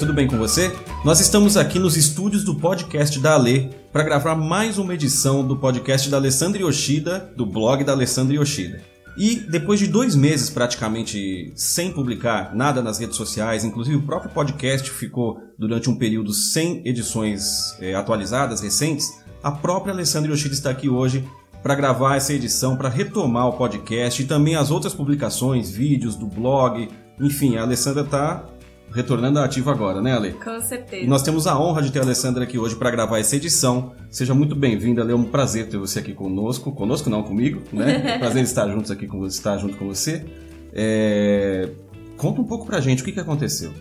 tudo bem com você? Nós estamos aqui nos estúdios do podcast da Ale para gravar mais uma edição do podcast da Alessandra Yoshida, do blog da Alessandra Yoshida. E depois de dois meses praticamente sem publicar nada nas redes sociais, inclusive o próprio podcast ficou durante um período sem edições é, atualizadas, recentes, a própria Alessandra Yoshida está aqui hoje para gravar essa edição, para retomar o podcast e também as outras publicações, vídeos do blog. Enfim, a Alessandra está retornando à ativa agora, né, Ale? Com certeza. E nós temos a honra de ter a Alessandra aqui hoje para gravar essa edição. Seja muito bem-vinda, Ale. É um prazer ter você aqui conosco. Conosco não, comigo, né? É um prazer estar juntos aqui com você, estar junto com você. É... Conta um pouco pra gente o que, que aconteceu.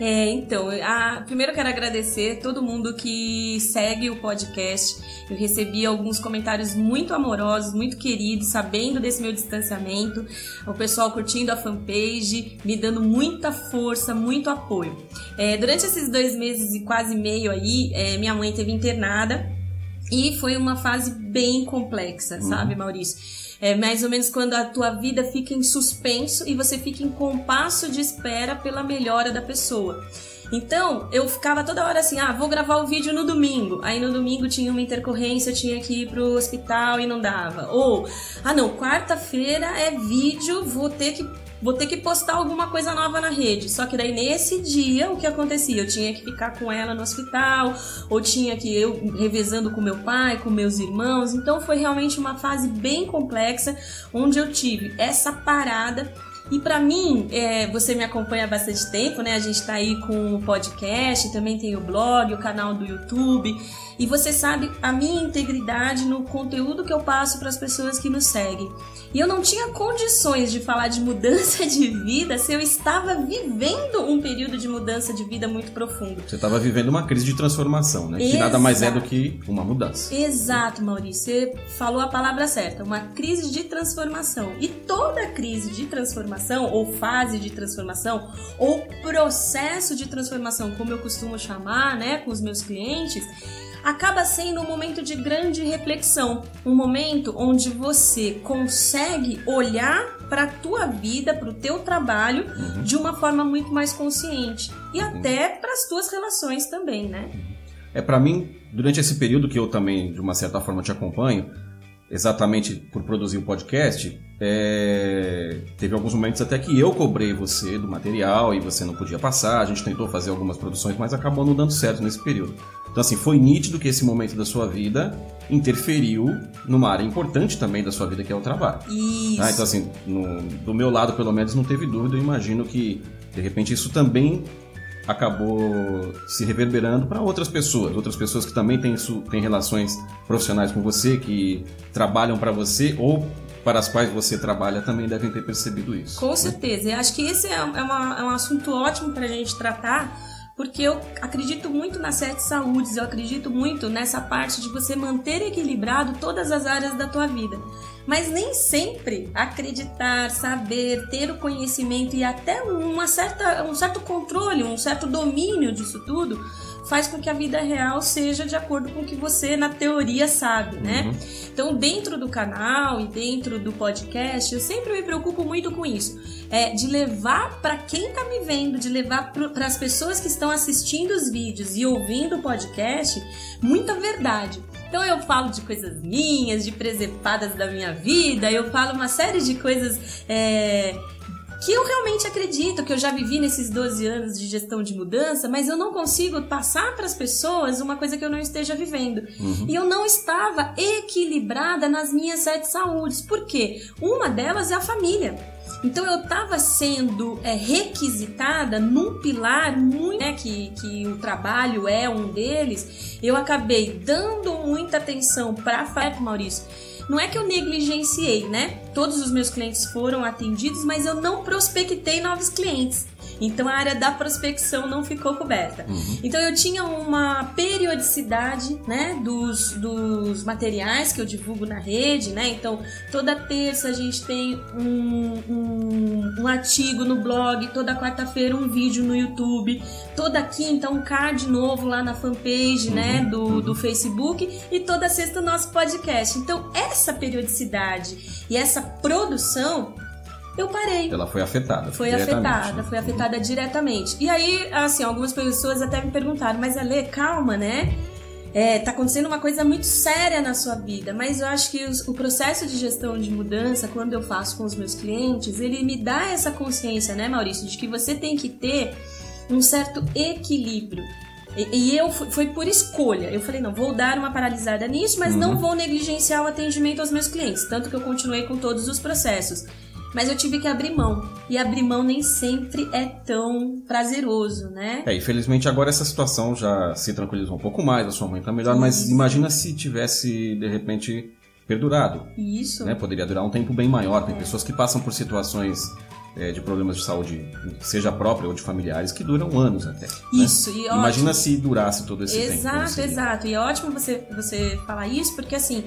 É, então, a, primeiro eu quero agradecer todo mundo que segue o podcast. Eu recebi alguns comentários muito amorosos, muito queridos, sabendo desse meu distanciamento. O pessoal curtindo a fanpage, me dando muita força, muito apoio. É, durante esses dois meses e quase meio aí, é, minha mãe teve internada e foi uma fase bem complexa, uhum. sabe, Maurício? É mais ou menos quando a tua vida fica em suspenso e você fica em compasso de espera pela melhora da pessoa. Então, eu ficava toda hora assim, ah, vou gravar o vídeo no domingo. Aí no domingo tinha uma intercorrência, eu tinha que ir pro hospital e não dava. Ou, ah não, quarta-feira é vídeo, vou ter que vou ter que postar alguma coisa nova na rede. Só que daí nesse dia o que acontecia? Eu tinha que ficar com ela no hospital, ou tinha que eu revezando com meu pai, com meus irmãos. Então foi realmente uma fase bem complexa onde eu tive essa parada e para mim, é, você me acompanha há bastante tempo, né? A gente tá aí com o podcast, também tem o blog, o canal do YouTube. E você sabe a minha integridade no conteúdo que eu passo para as pessoas que nos seguem. E eu não tinha condições de falar de mudança de vida se eu estava vivendo um período de mudança de vida muito profundo. Você estava vivendo uma crise de transformação, né? Exato. Que nada mais é do que uma mudança. Exato, Maurício. Você falou a palavra certa, uma crise de transformação. E toda crise de transformação, ou fase de transformação, ou processo de transformação, como eu costumo chamar, né, com os meus clientes, acaba sendo um momento de grande reflexão, um momento onde você consegue olhar para a tua vida, para o teu trabalho uhum. de uma forma muito mais consciente e uhum. até para as tuas relações também, né? É para mim, durante esse período que eu também de uma certa forma te acompanho, exatamente por produzir o podcast, é... teve alguns momentos até que eu cobrei você do material e você não podia passar. A gente tentou fazer algumas produções, mas acabou não dando certo nesse período. Então, assim, foi nítido que esse momento da sua vida interferiu numa área importante também da sua vida, que é o trabalho. Isso. Ah, então, assim, no, do meu lado, pelo menos, não teve dúvida. Eu imagino que, de repente, isso também acabou se reverberando para outras pessoas, outras pessoas que também têm, têm relações profissionais com você, que trabalham para você ou para as quais você trabalha também devem ter percebido isso. Com né? certeza. Acho que esse é, é, uma, é um assunto ótimo para a gente tratar, porque eu acredito muito nas sete saúdes, eu acredito muito nessa parte de você manter equilibrado todas as áreas da tua vida mas nem sempre acreditar, saber, ter o conhecimento e até uma certa, um certo controle, um certo domínio disso tudo faz com que a vida real seja de acordo com o que você na teoria sabe, né? Uhum. Então, dentro do canal e dentro do podcast, eu sempre me preocupo muito com isso, é de levar para quem tá me vendo, de levar para as pessoas que estão assistindo os vídeos e ouvindo o podcast, muita verdade. Então eu falo de coisas minhas, de presepadas da minha vida, eu falo uma série de coisas é, que eu realmente acredito que eu já vivi nesses 12 anos de gestão de mudança, mas eu não consigo passar para as pessoas uma coisa que eu não esteja vivendo. Uhum. E eu não estava equilibrada nas minhas sete saúdes. Por quê? Uma delas é a família. Então eu estava sendo é, requisitada num pilar muito, né, que, que o trabalho é um deles. Eu acabei dando muita atenção para a Maurício. Não é que eu negligenciei, né? Todos os meus clientes foram atendidos, mas eu não prospectei novos clientes. Então a área da prospecção não ficou coberta. Uhum. Então eu tinha uma periodicidade, né, dos, dos materiais que eu divulgo na rede, né? Então toda terça a gente tem um, um, um artigo no blog, toda quarta-feira um vídeo no YouTube, toda quinta um card novo lá na fanpage, né, uhum. né, do, uhum. do Facebook e toda sexta o nosso podcast. Então essa periodicidade e essa produção eu parei. Ela foi afetada. Foi afetada, foi afetada diretamente. E aí, assim, algumas pessoas até me perguntaram, mas Ale, calma, né? É, tá acontecendo uma coisa muito séria na sua vida, mas eu acho que os, o processo de gestão de mudança, quando eu faço com os meus clientes, ele me dá essa consciência, né, Maurício, de que você tem que ter um certo equilíbrio. E, e eu foi por escolha. Eu falei, não, vou dar uma paralisada nisso, mas uhum. não vou negligenciar o atendimento aos meus clientes. Tanto que eu continuei com todos os processos. Mas eu tive que abrir mão. E abrir mão nem sempre é tão prazeroso, né? É, infelizmente agora essa situação já se tranquilizou um pouco mais, a sua mãe tá melhor, Isso. mas imagina se tivesse, de repente, perdurado. Isso. Né? Poderia durar um tempo bem maior. Tem é. pessoas que passam por situações é, de problemas de saúde, seja própria ou de familiares, que duram anos até. Né? Isso, né? e Imagina se durasse todo esse exato, tempo. Exato, exato. E é ótimo você, você falar isso, porque assim,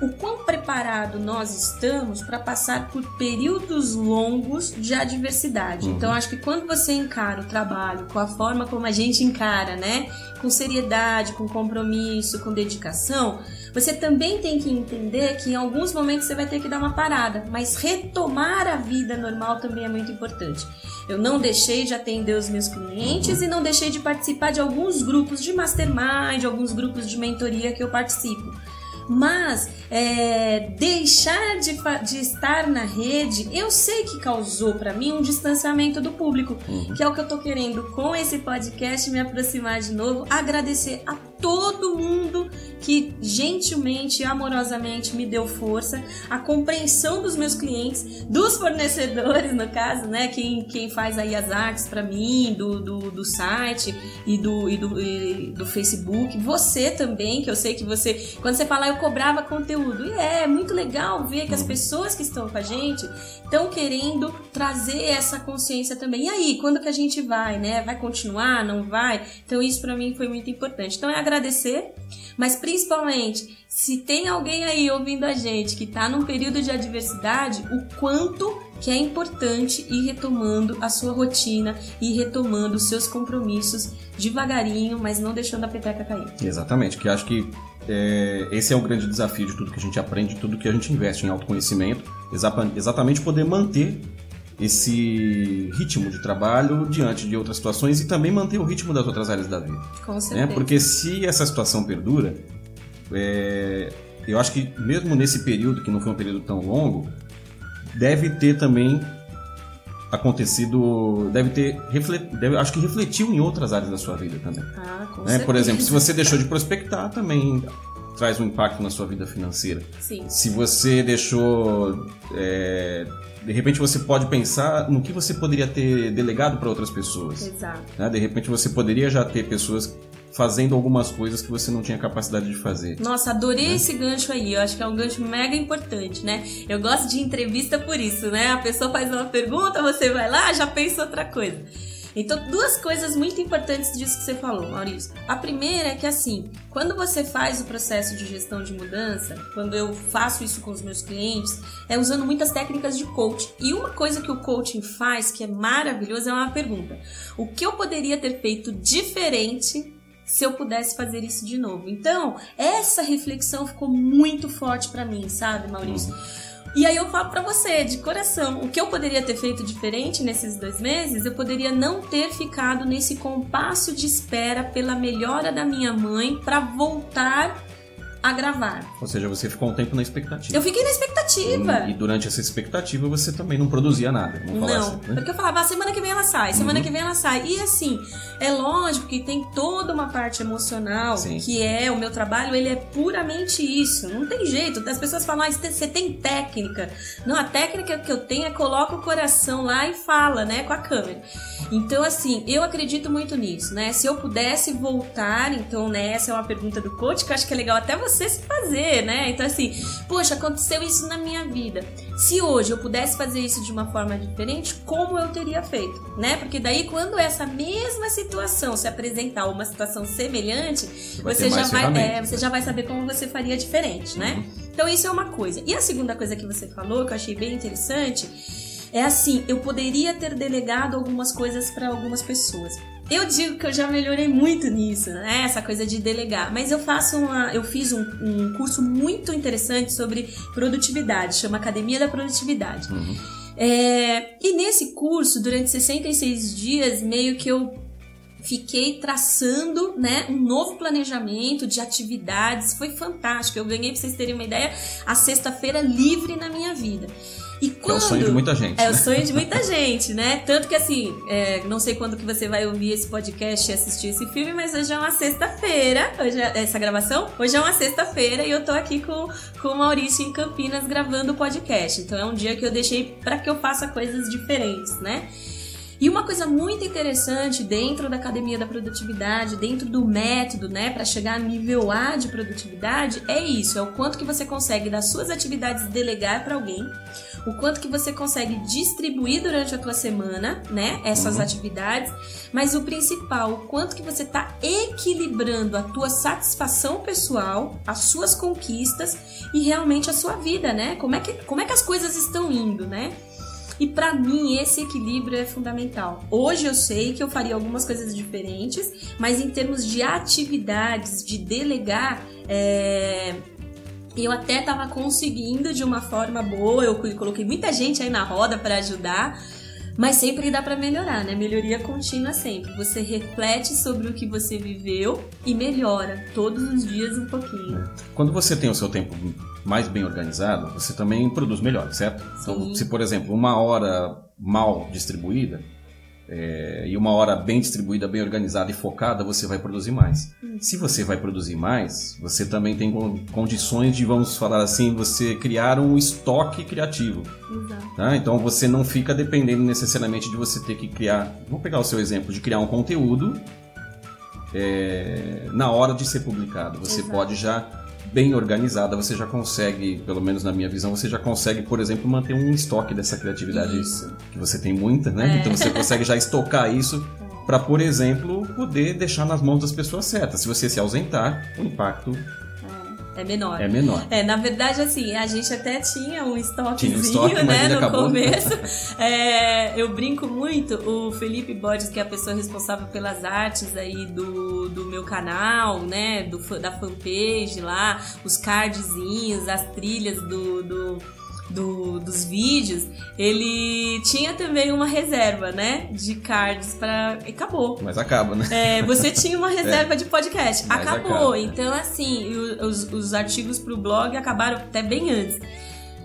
o quão preparado nós estamos para passar por períodos longos de adversidade. Uhum. Então, acho que quando você encara o trabalho com a forma como a gente encara, né? Com seriedade, com compromisso, com dedicação, você também tem que entender que em alguns momentos você vai ter que dar uma parada, mas retomar a vida normal também é muito importante. Eu não deixei de atender os meus clientes uhum. e não deixei de participar de alguns grupos de mastermind, de alguns grupos de mentoria que eu participo mas é, deixar de, de, estar na rede, eu sei que causou para mim um distanciamento do público, uhum. que é o que eu tô querendo com esse podcast me aproximar de novo, agradecer a todo mundo que gentilmente e amorosamente me deu força, a compreensão dos meus clientes, dos fornecedores, no caso, né? Quem, quem faz aí as artes para mim, do, do, do, site e do, e do, e do Facebook. Você também, que eu sei que você, quando você fala, eu cobrava conteúdo. E é, é muito legal ver que as pessoas que estão com a gente estão querendo trazer essa consciência também. E aí, quando que a gente vai, né? Vai continuar? Não vai? Então, isso para mim foi muito importante. Então, é agradecer mas principalmente, se tem alguém aí ouvindo a gente que está num período de adversidade, o quanto que é importante ir retomando a sua rotina e retomando os seus compromissos devagarinho, mas não deixando a peteca cair. Exatamente, que acho que é, esse é o grande desafio de tudo que a gente aprende, de tudo que a gente investe em autoconhecimento, exatamente poder manter esse ritmo de trabalho diante de outras situações e também manter o ritmo das outras áreas da vida. Com né? certeza. Né? Porque se essa situação perdura, é, eu acho que mesmo nesse período, que não foi um período tão longo, deve ter também acontecido, deve ter, reflet, deve, acho que refletiu em outras áreas da sua vida também. Ah, com né? certeza. Por exemplo, se você deixou de prospectar, também traz um impacto na sua vida financeira. Sim. Se você deixou é, de repente você pode pensar no que você poderia ter delegado para outras pessoas. Exato. Né? De repente você poderia já ter pessoas fazendo algumas coisas que você não tinha capacidade de fazer. Nossa, adorei né? esse gancho aí. Eu acho que é um gancho mega importante, né? Eu gosto de entrevista por isso, né? A pessoa faz uma pergunta, você vai lá, já pensa outra coisa. Então, duas coisas muito importantes disso que você falou, Maurício. A primeira é que, assim, quando você faz o processo de gestão de mudança, quando eu faço isso com os meus clientes, é usando muitas técnicas de coaching. E uma coisa que o coaching faz, que é maravilhoso, é uma pergunta: o que eu poderia ter feito diferente se eu pudesse fazer isso de novo. Então, essa reflexão ficou muito forte para mim, sabe, Maurício? E aí eu falo para você, de coração, o que eu poderia ter feito diferente nesses dois meses, eu poderia não ter ficado nesse compasso de espera pela melhora da minha mãe para voltar a gravar. Ou seja, você ficou um tempo na expectativa. Eu fiquei na expectativa. E, e durante essa expectativa você também não produzia nada. Não, assim, né? porque eu falava, ah, semana que vem ela sai, semana uhum. que vem ela sai. E assim, é lógico que tem toda uma parte emocional, Sim. que é o meu trabalho, ele é puramente isso. Não tem jeito. As pessoas falam, ah, você tem técnica. Não, a técnica que eu tenho é coloca o coração lá e fala, né, com a câmera. Então, assim, eu acredito muito nisso, né? Se eu pudesse voltar, então, né, essa é uma pergunta do coach que eu acho que é legal até você você se fazer, né? Então, assim, poxa, aconteceu isso na minha vida. Se hoje eu pudesse fazer isso de uma forma diferente, como eu teria feito, né? Porque daí, quando essa mesma situação se apresentar, uma situação semelhante, vai você já vai, é, você já vai saber como você faria diferente, né? Uhum. Então, isso é uma coisa. E a segunda coisa que você falou, que eu achei bem interessante, é assim, eu poderia ter delegado algumas coisas para algumas pessoas. Eu digo que eu já melhorei muito nisso, né? Essa coisa de delegar. Mas eu faço uma, eu fiz um, um curso muito interessante sobre produtividade, chama Academia da Produtividade. Uhum. É, e nesse curso, durante 66 dias, meio que eu fiquei traçando né, um novo planejamento de atividades. Foi fantástico. Eu ganhei, pra vocês terem uma ideia, a sexta-feira livre na minha vida. E quando... É o sonho de muita gente. É né? o sonho de muita gente, né? Tanto que assim, é, não sei quando que você vai ouvir esse podcast e assistir esse filme, mas hoje é uma sexta-feira, hoje é, essa gravação, hoje é uma sexta-feira e eu tô aqui com, com o Maurício em Campinas gravando o podcast. Então é um dia que eu deixei para que eu faça coisas diferentes, né? E uma coisa muito interessante dentro da academia da produtividade, dentro do método, né, para chegar a nível A de produtividade, é isso, é o quanto que você consegue das suas atividades delegar para alguém, o quanto que você consegue distribuir durante a tua semana, né, essas uhum. atividades, mas o principal, o quanto que você está equilibrando a tua satisfação pessoal, as suas conquistas e realmente a sua vida, né? Como é que, como é que as coisas estão indo, né? E para mim esse equilíbrio é fundamental. Hoje eu sei que eu faria algumas coisas diferentes, mas em termos de atividades, de delegar, é... eu até estava conseguindo de uma forma boa. Eu coloquei muita gente aí na roda para ajudar. Mas sempre dá para melhorar, né? Melhoria contínua sempre. Você reflete sobre o que você viveu e melhora todos os dias um pouquinho. Quando você tem o seu tempo mais bem organizado, você também produz melhor, certo? Então, Sim. Então, se por exemplo, uma hora mal distribuída é, e uma hora bem distribuída, bem organizada e focada, você vai produzir mais. Hum. Se você vai produzir mais, você também tem condições de, vamos falar assim, você criar um estoque criativo. Tá? Então você não fica dependendo necessariamente de você ter que criar. Vamos pegar o seu exemplo de criar um conteúdo é, na hora de ser publicado. Você Exato. pode já bem organizada, você já consegue, pelo menos na minha visão, você já consegue, por exemplo, manter um estoque dessa criatividade isso. que você tem muita, né? É. Então você consegue já estocar isso para, por exemplo, poder deixar nas mãos das pessoas certas. Se você se ausentar, o impacto é menor. É menor. É, na verdade, assim, a gente até tinha um estoquezinho, tinha um estoque, né, no acabou. começo. é, eu brinco muito, o Felipe Borges, que é a pessoa responsável pelas artes aí do, do meu canal, né, do, da fanpage lá, os cardzinhos, as trilhas do, do do, dos vídeos, ele tinha também uma reserva, né? De cards para Acabou. Mas acaba, né? É, você tinha uma reserva é. de podcast. Acabou. Acaba. Então, assim, os, os artigos pro blog acabaram até bem antes.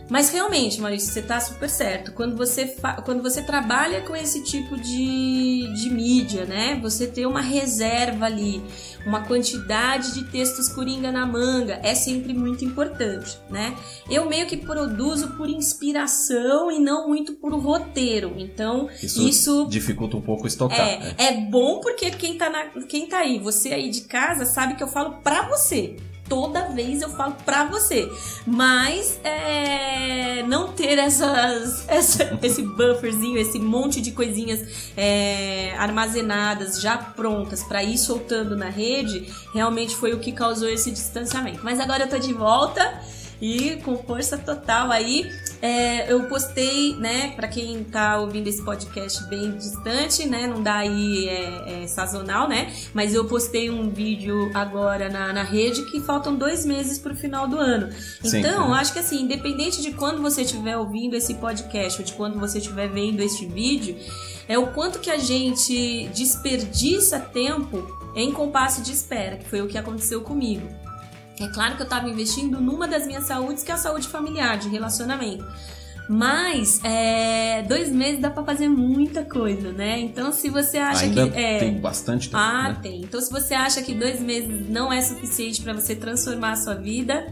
Mas realmente, Maurício, você está super certo. Quando você, quando você trabalha com esse tipo de, de mídia, né? Você ter uma reserva ali, uma quantidade de textos coringa na manga, é sempre muito importante, né? Eu meio que produzo por inspiração e não muito por roteiro. Então, isso, isso dificulta um pouco estocar. É, né? é bom porque quem tá, na, quem tá aí, você aí de casa, sabe que eu falo pra você toda vez eu falo pra você. Mas é, não ter essas, essa, esse bufferzinho, esse monte de coisinhas é, armazenadas, já prontas para ir soltando na rede, realmente foi o que causou esse distanciamento. Mas agora eu tô de volta e com força total aí. É, eu postei, né, para quem tá ouvindo esse podcast bem distante, né, não dá aí é, é, sazonal, né, mas eu postei um vídeo agora na, na rede que faltam dois meses pro final do ano. Então, sim. acho que assim, independente de quando você estiver ouvindo esse podcast ou de quando você estiver vendo este vídeo, é o quanto que a gente desperdiça tempo em compasso de espera, que foi o que aconteceu comigo. É claro que eu estava investindo numa das minhas saúdes, que é a saúde familiar, de relacionamento. Mas é, dois meses dá para fazer muita coisa, né? Então se você acha Ainda que. É, tem bastante tempo. Ah, né? tem. Então se você acha que dois meses não é suficiente para você transformar a sua vida,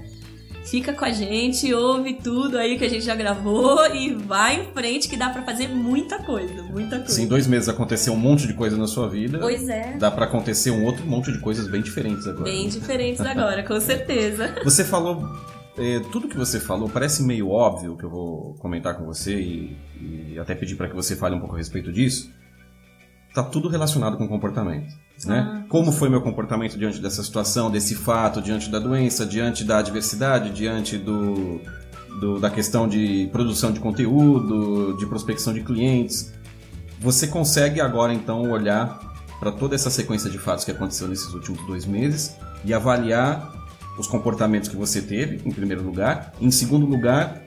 Fica com a gente, ouve tudo aí que a gente já gravou e vai em frente que dá para fazer muita coisa, muita coisa. Se em dois meses aconteceu um monte de coisa na sua vida, pois é. dá para acontecer um outro monte de coisas bem diferentes agora. Bem diferentes agora, com certeza. Você falou é, tudo que você falou parece meio óbvio que eu vou comentar com você e, e até pedir para que você fale um pouco a respeito disso. Tá tudo relacionado com comportamento. Né? Ah. Como foi meu comportamento diante dessa situação, desse fato, diante da doença, diante da adversidade, diante do, do, da questão de produção de conteúdo, de prospecção de clientes. Você consegue agora então olhar para toda essa sequência de fatos que aconteceu nesses últimos dois meses e avaliar os comportamentos que você teve, em primeiro lugar. Em segundo lugar,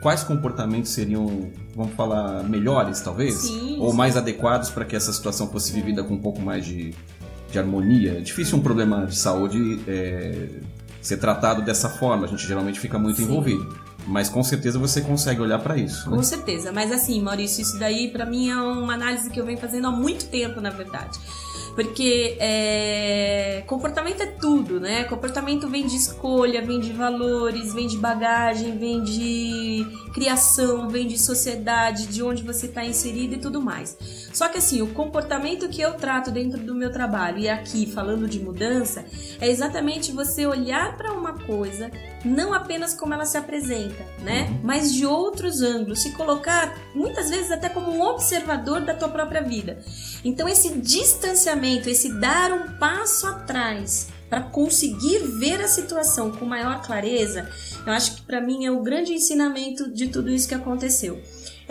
quais comportamentos seriam, vamos falar, melhores, talvez? Sim, Ou sim. mais adequados para que essa situação fosse vivida com um pouco mais de, de harmonia? É difícil um problema de saúde é, ser tratado dessa forma, a gente geralmente fica muito Sim. envolvido. Mas com certeza você consegue olhar para isso. né? Com certeza, mas assim, Maurício, isso daí pra mim é uma análise que eu venho fazendo há muito tempo, na verdade. Porque é, comportamento é tudo, né? Comportamento vem de escolha, vem de valores, vem de bagagem, vem de criação, vem de sociedade, de onde você está inserido e tudo mais. Só que assim, o comportamento que eu trato dentro do meu trabalho e aqui falando de mudança é exatamente você olhar para uma coisa não apenas como ela se apresenta, né? Mas de outros ângulos, se colocar muitas vezes até como um observador da tua própria vida. Então esse distanciamento, esse dar um passo atrás para conseguir ver a situação com maior clareza, eu acho que para mim é o grande ensinamento de tudo isso que aconteceu.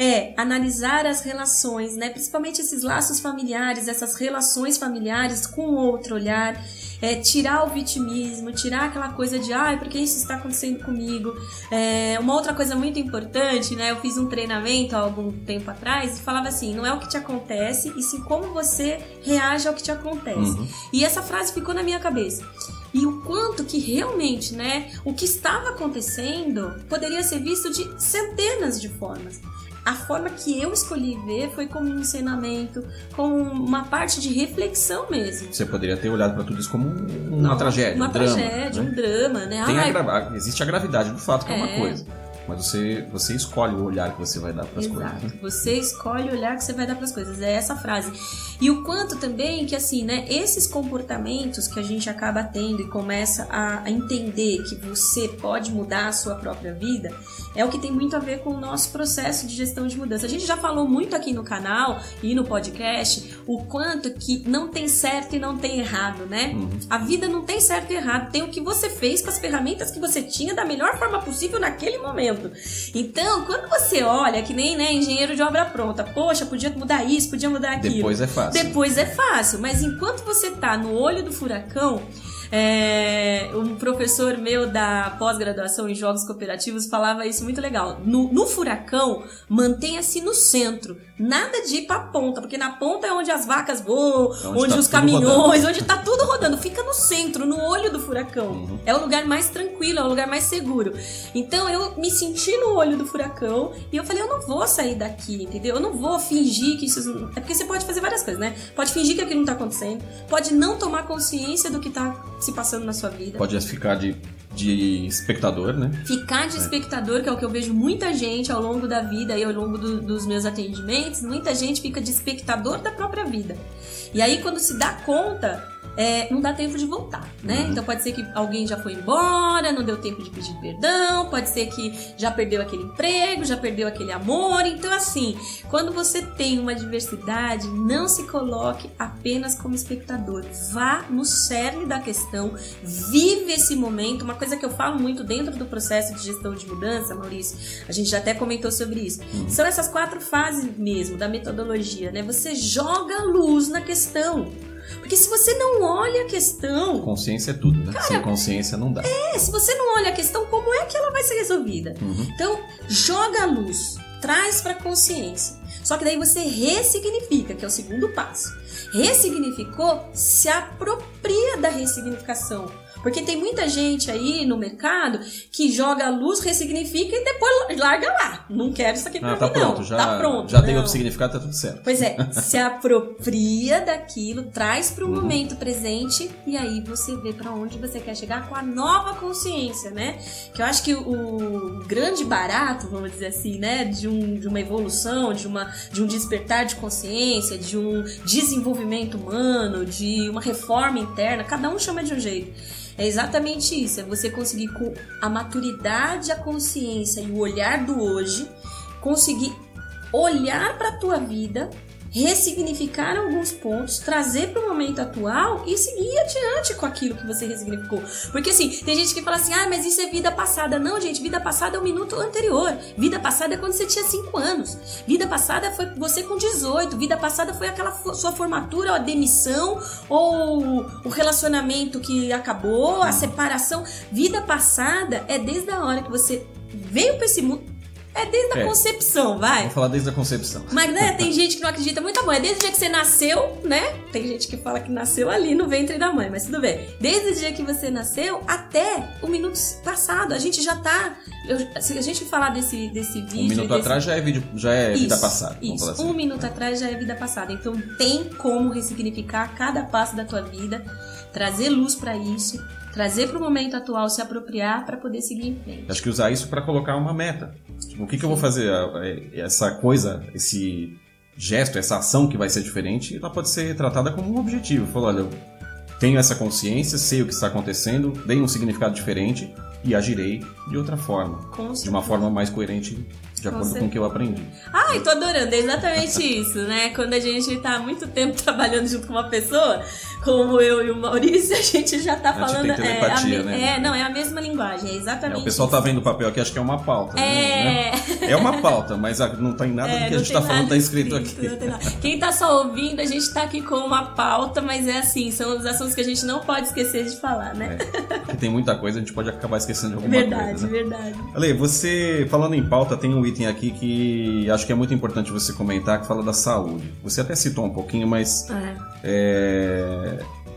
É analisar as relações, né? Principalmente esses laços familiares, essas relações familiares com outro olhar, é, tirar o vitimismo, tirar aquela coisa de ai, por que isso está acontecendo comigo? É, uma outra coisa muito importante, né? Eu fiz um treinamento há algum tempo atrás e falava assim: não é o que te acontece, e sim como você reage ao que te acontece. Uhum. E essa frase ficou na minha cabeça. E o quanto que realmente, né, o que estava acontecendo poderia ser visto de centenas de formas. A forma que eu escolhi ver foi como um ensinamento, como uma parte de reflexão mesmo. Você poderia ter olhado para tudo isso como um- uma tragédia, Uma um drama. tragédia, né? um drama, né? Tem a Ai, gra- Existe a gravidade do fato, que é, uma É. coisa. Mas você, você escolhe o olhar que você vai dar para as coisas. Né? Você escolhe o olhar que você vai dar para as coisas. É essa frase. E o quanto também que assim, né, esses comportamentos que a gente acaba tendo e começa a a entender que você pode mudar a sua própria vida, é o que tem muito a ver com o nosso processo de gestão de mudança. A gente já falou muito aqui no canal e no podcast o quanto que não tem certo e não tem errado, né? Uhum. A vida não tem certo e errado, tem o que você fez com as ferramentas que você tinha da melhor forma possível naquele momento. Então, quando você olha, que nem né, engenheiro de obra pronta, poxa, podia mudar isso, podia mudar aquilo. Depois é fácil. Depois é fácil, mas enquanto você tá no olho do furacão, é, um professor meu da pós-graduação em jogos cooperativos falava isso muito legal. No, no furacão, mantenha-se no centro. Nada de ir pra ponta, porque na ponta é onde as vacas voam, É onde onde, tá os caminhões, onde tá tudo rodando. Fica no centro, no olho do furacão. Uhum. É o lugar mais tranquilo, é o lugar mais seguro. Então eu me senti no olho do furacão e eu falei, eu não vou sair daqui, entendeu? Eu não vou fingir que isso. É porque você pode fazer várias coisas, né? Pode fingir que aquilo não tá acontecendo, pode não tomar consciência do que tá se passando na sua vida. Pode ficar de, de espectador, né? Ficar de espectador, que é o que eu vejo muita gente ao longo da vida e ao longo do- dos meus atendimentos, muita gente fica de espectador da própria vida. E aí, quando se dá conta, é, não dá tempo de voltar, né? Uhum. Então pode ser que alguém já foi embora, não deu tempo de pedir perdão, pode ser que já perdeu aquele emprego, já perdeu aquele amor. Então, assim, quando você tem uma diversidade, não se coloque apenas como espectador. Vá no cerne da questão, vive esse momento. Uma coisa que eu falo muito dentro do processo de gestão de mudança, Maurício, a gente já até comentou sobre isso. São essas quatro fases mesmo da metodologia, né? Você joga luz na questão. Porque se você não olha a questão, Consciência é tudo, né? Sem consciência não dá. é, se você não olha a questão, como é que ela vai ser resolvida? Uhum. Então, joga a luz, traz para consciência. Só que daí você ressignifica, que é o segundo passo. Ressignificou, se apropria da ressignificação. Porque tem muita gente aí no mercado que joga a luz, ressignifica e depois larga lá. Não quero isso aqui pra Ah, tá mim, pronto, não. já, tá pronto. já não. outro significado, tá tudo certo. Pois é, se apropria daquilo, traz para o Uhum. momento presente e aí você vê para onde você quer chegar com a nova consciência, né? Que eu acho que o grande barato, vamos dizer assim, né, de, um, de uma evolução, de, uma, de um despertar de consciência, de um desenvolvimento humano, de uma reforma interna, cada um chama de um jeito. É exatamente isso, é você conseguir com a maturidade, a consciência e o olhar do hoje, conseguir olhar para a tua vida, ressignificar alguns pontos, trazer para o momento atual e seguir adiante com aquilo que você ressignificou. Porque assim, tem gente que fala assim: "Ah, mas isso é vida passada". Não, gente, vida passada é o minuto anterior. Vida passada é quando você tinha 5 anos. Vida passada foi você com 18. Vida passada foi aquela sua formatura, a demissão ou o relacionamento que acabou, a separação. Vida passada é desde a hora que você veio para esse mundo é É desde a É. concepção, vai. Falar desde a concepção. Mas, né, tem gente que não acredita muito, bom. É desde o dia que você nasceu, né? Tem gente que fala que nasceu ali no ventre da mãe, mas tudo bem. Desde o dia que você nasceu até o minuto passado, a gente já tá. eu- se a gente falar desse, desse vídeo. Um minuto desse- atrás já é, vídeo, já é vida Isso, passada. Vamos Isso, assim. um minuto atrás já é vida passada. Então tem como ressignificar cada passo da tua vida, trazer luz pra isso, trazer pro momento atual, se apropriar pra poder seguir em frente. Acho que usar isso para colocar uma meta. Tipo, o que, que eu vou fazer? Essa coisa, esse gesto, essa ação que vai ser diferente, ela pode ser tratada como um objetivo. Falar, olha, eu tenho essa consciência, sei o que está acontecendo, dei um significado diferente e agirei de outra forma. Com De uma forma mais coerente, de acordo com certeza. o que eu aprendi. Ai, tô adorando, é exatamente isso, né? Quando a gente tá há muito tempo trabalhando junto com uma pessoa, como eu e o Maurício, a gente já tá A gente falando. tem é, telepatia, a né? é, não, é a mesma linguagem, é É, exatamente o pessoal tá isso. vendo o papel aqui, acho que é uma pauta. né? É, É uma pauta, mas ah, não tem nada do que a gente tá falando tá escrito escrito, aqui. Quem tá só ouvindo, a gente tá aqui com uma pauta, mas é assim, são os assuntos que a gente não pode esquecer de falar, né? É, porque tem muita coisa, a gente pode acabar esquecendo de alguma verdade, coisa. Né? verdade. Ale, você, falando em pauta, tem um item aqui que acho que é muito importante você comentar, que fala da saúde. Você até citou um pouquinho, mas É. é,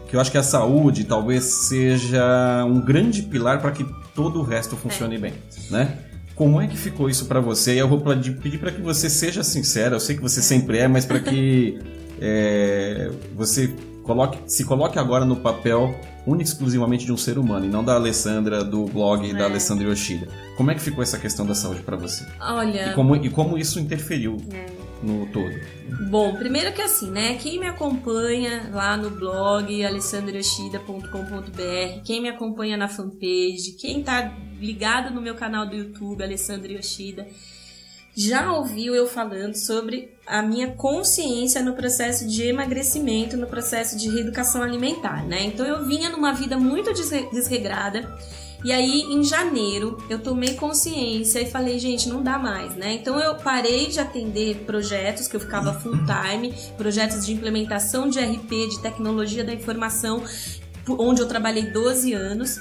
que eu acho que a saúde talvez seja um grande pilar para que todo o resto funcione bem, né? Como é que ficou isso para você? E eu vou pedi- pedir para que você seja sincera. Eu sei que você sempre é, mas para que é, você coloque, se coloque agora no papel único e exclusivamente de um ser humano e não da Alessandra do blog da É. Alessandra Yoshida. Como é que ficou essa questão da saúde para você? Olha. E como, e como isso interferiu É. no todo? Bom, primeiro que assim, né? Quem me acompanha lá no blog alessandroyoshida.com.br, quem me acompanha na fanpage, quem tá ligado no meu canal do YouTube, Alessandra Yoshida, já ouviu eu falando sobre a minha consciência no processo de emagrecimento, no processo de reeducação alimentar, né? Então eu vinha numa vida muito desre- desregrada. E aí, em janeiro, eu tomei consciência e falei, gente, não dá mais, né? Então eu parei de atender projetos que eu ficava full time, projetos de implementação de RP, de tecnologia da informação, onde eu trabalhei 12 anos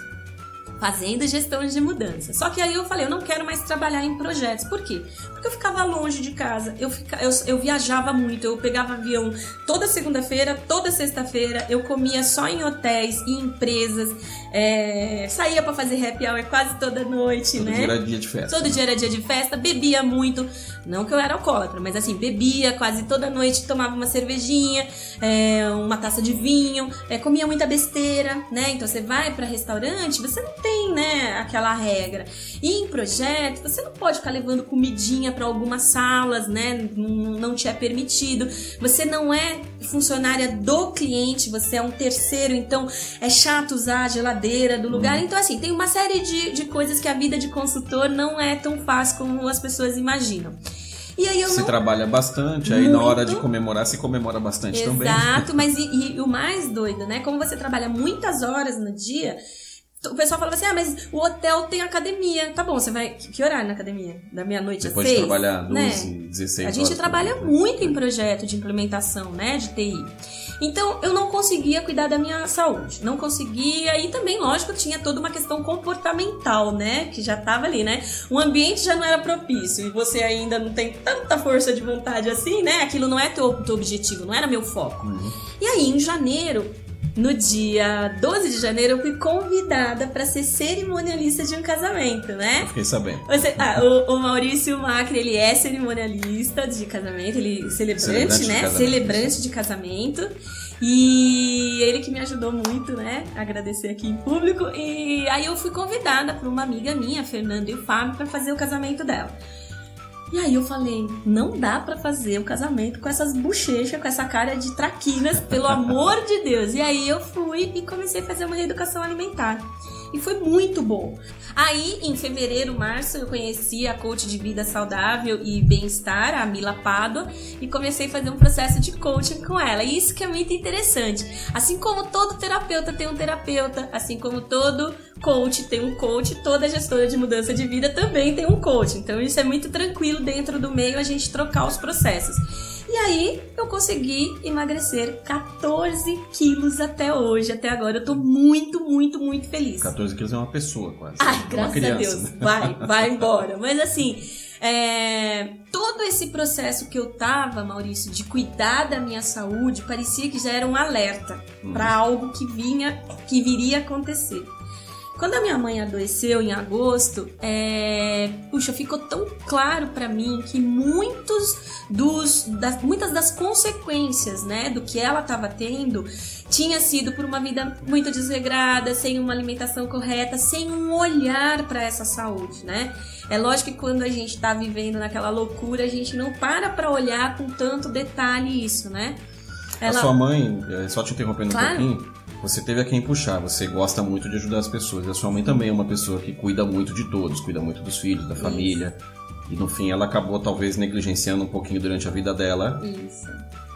fazendo gestão de mudança. Só que aí eu falei, eu não quero mais trabalhar em projetos. Por quê? Porque eu ficava longe de casa, eu, fica, eu, eu viajava muito, eu pegava avião toda segunda-feira, toda sexta-feira, eu comia só em hotéis e empresas, é, saía pra fazer happy hour quase toda noite, Todo né? dia era dia de festa. Todo dia era dia de festa, bebia muito. Não que eu era alcoólatra, mas assim, bebia quase toda noite, tomava uma cervejinha, é, uma taça de vinho, é, comia muita besteira, né? Então você vai pra restaurante, você não tem, né, aquela regra. E em projeto, você não pode ficar levando comidinha pra algumas salas, né? Não, te é permitido. Você não é funcionária do cliente, você é um terceiro, então é chato usar a geladeira do lugar. Então, assim, tem uma série de, de coisas que a vida de consultor não é tão fácil como as pessoas imaginam. E aí eu Se não trabalha bastante, aí na hora de comemorar, se comemora bastante também. Exato, mas e, e o mais doido, né? Como você trabalha muitas horas no dia, o pessoal falava assim: ah, mas o hotel tem academia. Tá bom, você vai. Que horário na academia? Da meia-noite às Depois seis? de trabalhar 12, né? 16 A gente trabalha muito em projeto de implementação, né, de TI. Então, eu não conseguia cuidar da minha saúde, não conseguia e também, lógico, tinha toda uma questão comportamental, né, que já tava ali, né? O ambiente já não era propício e você ainda não tem tanta força de vontade assim, né? Aquilo não é teu, teu objetivo, não era meu foco. Uhum. E aí, em janeiro, no dia 12 de janeiro, eu fui convidada para ser cerimonialista de um casamento, né? Eu fiquei sabendo. Você- ah, o, o Maurício Macri, ele é cerimonialista de casamento, ele celebrante, Celebrante de né? casamento. Celebrante de casamento. E ele que me ajudou muito, né? Agradecer aqui em público. E aí eu fui convidada por uma amiga minha, Fernanda e o Fábio, para fazer o casamento dela. E aí eu falei, não dá pra fazer o casamento com essas bochechas, com essa cara de traquinas, pelo amor de Deus. E aí eu fui e comecei a fazer uma reeducação alimentar. E foi muito bom. Aí, em fevereiro, março, eu conheci a coach de vida saudável e bem-estar, a Mila Pádua, e comecei a fazer um processo de coaching com ela. E isso que é muito interessante. Assim como todo terapeuta tem um terapeuta, assim como todo coach tem um coach, toda gestora de mudança de vida também tem um coach. Então, isso é muito tranquilo dentro do meio a gente trocar os processos. E aí eu consegui emagrecer 14 quilos até hoje, até agora. Eu tô muito, muito, muito feliz. 14 quilos é uma pessoa quase. Ai, É graças a Deus. né? Vai, vai embora. Mas assim, é, todo esse processo que eu tava, Maurício, de cuidar da minha saúde, parecia que já era um alerta Uhum. para algo que vinha, que viria a acontecer. Quando a minha mãe adoeceu em agosto, é, puxa, ficou tão claro para mim que muitos dos, das, muitas das consequências, né, do que ela estava tendo, tinha sido por uma vida muito desregrada, sem uma alimentação correta, sem um olhar para essa saúde, né? É lógico que quando a gente está vivendo naquela loucura, a gente não para para olhar com tanto detalhe isso, né? A sua mãe, eh, só te interrompendo Claro. um pouquinho, você teve a quem puxar, você gosta muito de ajudar as pessoas. E a sua mãe também é uma pessoa que cuida muito de todos, cuida muito dos filhos, da família. E no fim ela acabou talvez negligenciando um pouquinho durante a vida dela Isso.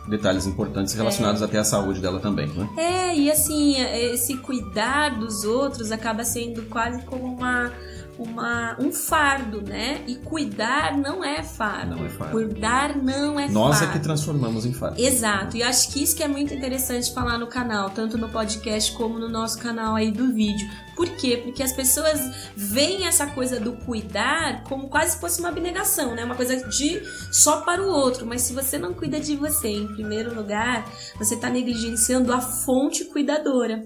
detalhes importantes relacionados até à saúde dela também, né? É, e assim, esse cuidar dos outros acaba sendo quase como uma, uma, um fardo, né? E cuidar não é fardo. Não é fardo. Cuidar não é Nós é fardo. que transformamos em fato. Exato, e acho que isso que é muito interessante falar no canal, tanto no podcast como no nosso canal aí do vídeo. Por quê? Porque as pessoas veem essa coisa do cuidar como quase se fosse uma abnegação, né? Uma coisa de só para o outro. Mas se você não cuida de você em primeiro lugar, você está negligenciando a fonte cuidadora.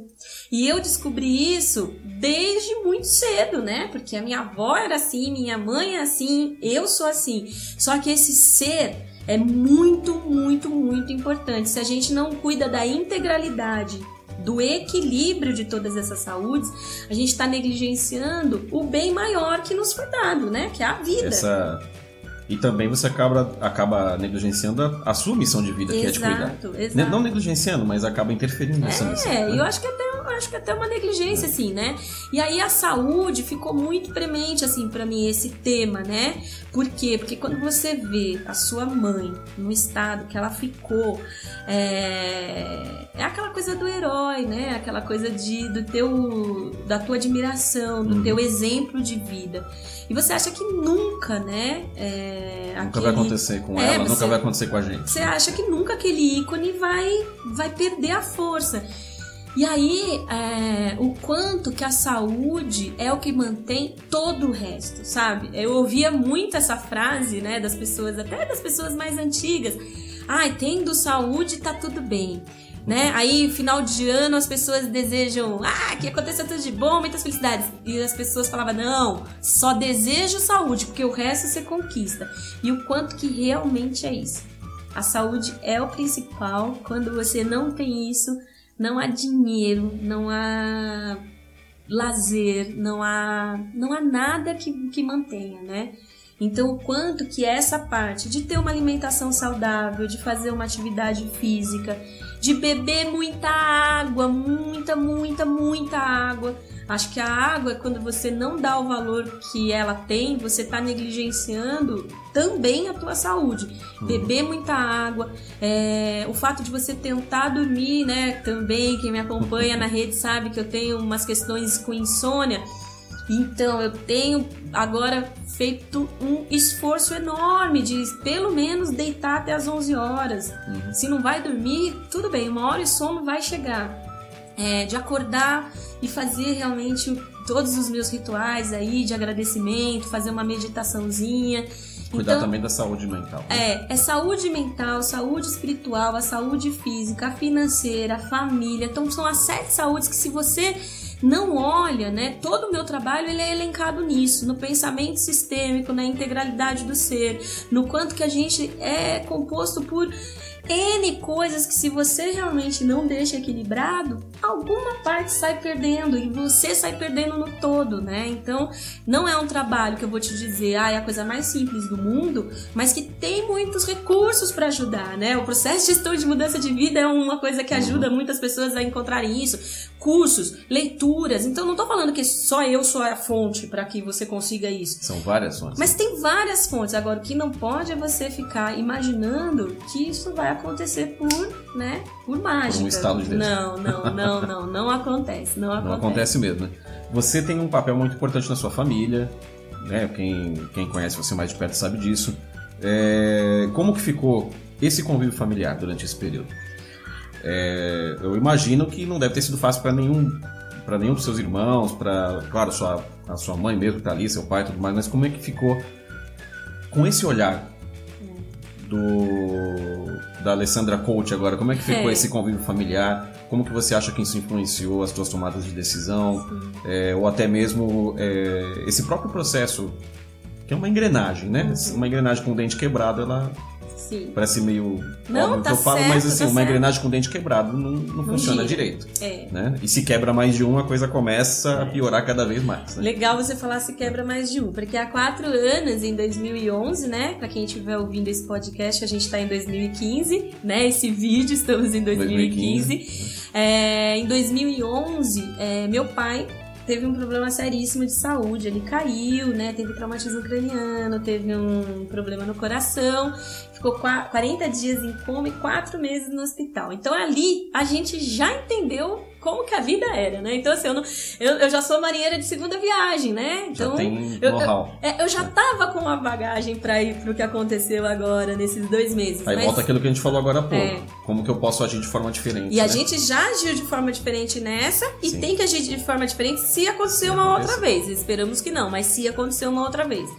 E eu descobri isso desde muito cedo, né? Porque a minha avó era assim, minha mãe é assim, eu sou assim. Só que esse ser é muito, muito, muito importante. Se a gente não cuida da integralidade, do equilíbrio de todas essas saúdes, a gente está negligenciando o bem maior que nos foi dado, né? Que é a vida. Essa... E também você acaba, acaba negligenciando a, a sua missão de vida, que é de cuidar. Exato, exato. Não negligenciando, mas acaba interferindo nessa missão. É, né? eu acho que até acho que até uma negligência assim, né? E aí a saúde ficou muito premente assim para mim esse tema, né? Por quê? Porque quando você vê a sua mãe no estado que ela ficou, é, é aquela coisa do herói, né? Aquela coisa de do teu da tua admiração, do Uhum. teu exemplo de vida. E você acha que nunca, né? é, Nunca vai aquele- acontecer com É, ela, você- nunca vai acontecer com a gente. você acha que nunca aquele ícone vai, vai perder a força. E aí, é, o quanto que a saúde é o que mantém todo o resto, sabe? Eu ouvia muito essa frase, né, das pessoas, até das pessoas mais antigas. Ai, tendo saúde tá tudo bem. Né? Aí, final de ano, as pessoas desejam ah, que aconteça tudo de bom, muitas felicidades. E as pessoas falavam, não, só desejo saúde, porque o resto você conquista. E o quanto que realmente é isso. A saúde é o principal. Quando você não tem isso, não há dinheiro, não há lazer, não há, não há nada que, que mantenha, né? Então, o quanto que essa parte de ter uma alimentação saudável, de fazer uma atividade física, de beber muita água, muita, muita, muita água. Acho que a água, quando você não dá o valor que ela tem, você está negligenciando também a tua saúde. Beber muita água, é, o fato de você tentar dormir, né? Também, quem me acompanha na rede sabe que eu tenho umas questões com insônia. Então, eu tenho agora feito um esforço enorme de pelo menos deitar até as 11 horas. Uhum. Se não vai dormir, tudo bem, uma hora de sono vai chegar. É, de acordar e fazer realmente todos os meus rituais aí de agradecimento, fazer uma meditaçãozinha. Cuidar Então, também da saúde mental. né? é, é saúde mental, saúde espiritual, a saúde física, a financeira, a família. Então são as sete saúdes que se você não olha, né? Todo o meu trabalho ele é elencado nisso, no pensamento sistêmico, na integralidade do ser, no quanto que a gente é composto por N coisas que se você realmente não deixa equilibrado, alguma parte sai perdendo e você sai perdendo no todo, né? Então, não é um trabalho que eu vou te dizer, ah, é a coisa mais simples do mundo, mas que tem muitos recursos para ajudar, né? O processo de gestão de mudança de vida é uma coisa que ajuda muitas pessoas a encontrarem isso. Cursos, leituras. Então, não tô falando que só eu sou a fonte para que você consiga isso. São várias fontes. Mas tem várias fontes. Agora, o que não pode é você ficar imaginando que isso vai acontecer por, né, por mágica. estalo de dedo. Não, não, não, não, não acontece, não acontece. Não acontece mesmo, né? Você tem um papel muito importante na sua família, né? Quem, quem conhece você mais de perto sabe disso. É, como que ficou esse convívio familiar durante esse período? É, eu imagino que não deve ter sido fácil para nenhum para nenhum dos seus irmãos, para claro sua a sua mãe mesmo que tá ali, seu pai, tudo mais. Mas como é que ficou Com esse olhar do da Alessandra Coach agora, como é que ficou É. esse convívio familiar? Como que você acha que isso influenciou as suas tomadas de decisão? É, ou até mesmo é, esse próprio processo, que é uma engrenagem, né? Uma engrenagem com o dente quebrado, ela Sim. parece meio Não, óbvio tá que eu falo, certo, mas assim, tá uma certo. engrenagem com dente quebrado não, não funciona gira. direito. É. Né? E se quebra mais de um, a coisa começa a piorar cada vez mais. Né? Legal você falar se quebra mais de um, porque há quatro anos, em 2011, né? Pra quem estiver ouvindo esse podcast, a gente tá em 2015, né? Esse vídeo, estamos em 2015. É, em 2011, é, meu pai teve um problema seríssimo de saúde. Ele caiu, né? Teve traumatismo craniano, teve um problema no coração. Ficou qua- 40 dias em coma e 4 meses no hospital. Então ali a gente já entendeu como que a vida era, né? Então assim, eu, não, eu, eu já sou marinheira de segunda viagem, né? Então Já tem eu- know-how. é, eu já tava com uma bagagem pra ir pro que aconteceu agora nesses dois meses. Aí mas- volta aquilo que a gente falou agora há pouco. É. Como que eu posso agir de forma diferente? E a né? gente já agiu de forma diferente nessa e Sim. tem que agir de forma diferente se acontecer Se uma outra vez. Esperamos que não, mas se acontecer uma outra vez.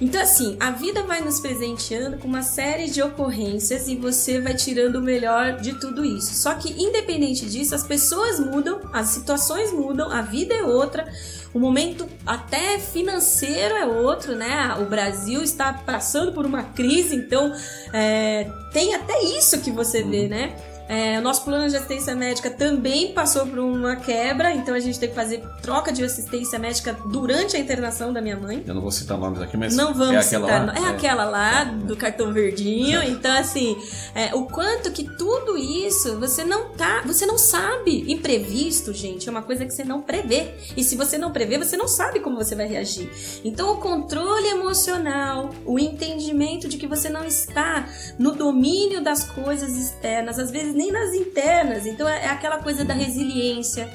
Então, assim, a vida vai nos presenteando com uma série de ocorrências e você vai tirando o melhor de tudo isso. Só que, independente disso, as pessoas mudam, as situações mudam, a vida é outra, o momento até financeiro é outro, né? O Brasil está passando por uma crise, então é, tem até isso que você vê, né? É, o nosso plano de assistência médica também passou por uma quebra, então a gente tem que fazer troca de assistência médica durante a internação da minha mãe. Eu não vou citar nomes aqui, mas Não vamos é aquela citar. lá? É, aquela lá do cartão verdinho. Então, assim, é, o quanto que tudo isso você não tá. Você não sabe. Imprevisto, gente, é uma coisa que você não prevê. E se você não prevê, você não sabe como você vai reagir. Então, o controle emocional, o entendimento de que você não está no domínio das coisas externas, às vezes nem nas internas. Então, é é aquela coisa da resiliência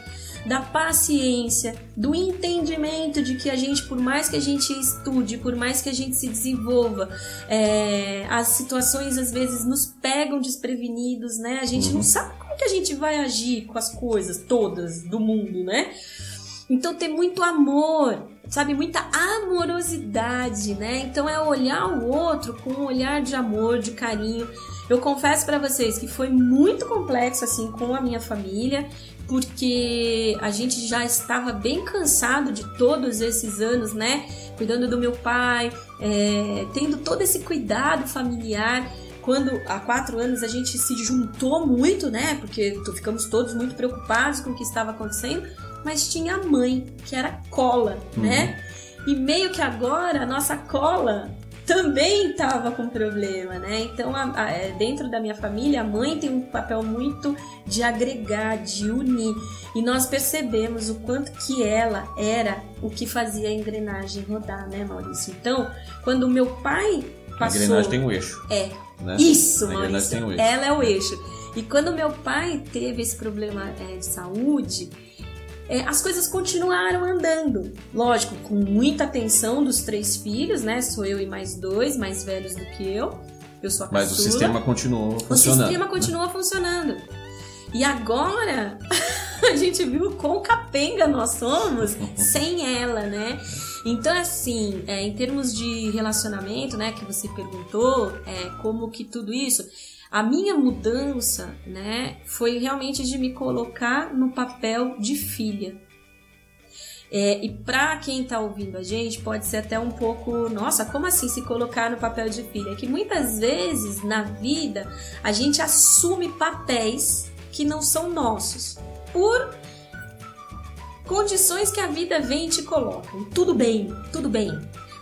da paciência, do entendimento de que a gente, por mais que a gente estude, por mais que a gente se desenvolva, é, as situações às vezes nos pegam desprevenidos, né? A gente não sabe como que a gente vai agir com as coisas todas do mundo, né? Então ter muito amor, sabe? Muita amorosidade, né? Então é olhar o outro com um olhar de amor, de carinho. Eu confesso pra vocês que foi muito complexo assim com a minha família, porque a gente já estava bem cansado de todos esses anos, né? Cuidando do meu pai, é, tendo todo esse cuidado familiar quando há quatro anos a gente se juntou muito, né? Porque ficamos todos muito preocupados com o que estava acontecendo, mas tinha a mãe, que era cola, né? E meio que agora a nossa cola também estava com problema, né? Então, a- a- é, dentro da minha família, a mãe tem um papel muito de agregar, de unir. E nós percebemos o quanto que ela era o que fazia a engrenagem rodar, né, Maurício? Então, quando o meu pai A passou... engrenagem tem um eixo. É, Né? isso, A Maurício. tem o eixo. Ela é o eixo. E quando meu pai teve esse problema é, de saúde, é, as coisas continuaram andando. Lógico, com muita atenção dos três filhos, né? Sou eu e mais dois, mais velhos do que eu. Eu sou a Mas o caçula. sistema continuou O funcionando. sistema continua funcionando. E agora a gente viu quão capenga nós somos sem ela, né? Então, assim, é, em termos de relacionamento, né, que você perguntou, é, como que tudo isso, a minha mudança, né, foi realmente de me colocar no papel de filha. É, e pra quem tá ouvindo a gente, pode ser até um pouco, nossa, como assim se colocar no papel de filha? É que muitas vezes na vida a gente assume papéis que não são nossos por condições que a vida vem e te coloca. Tudo bem, tudo bem.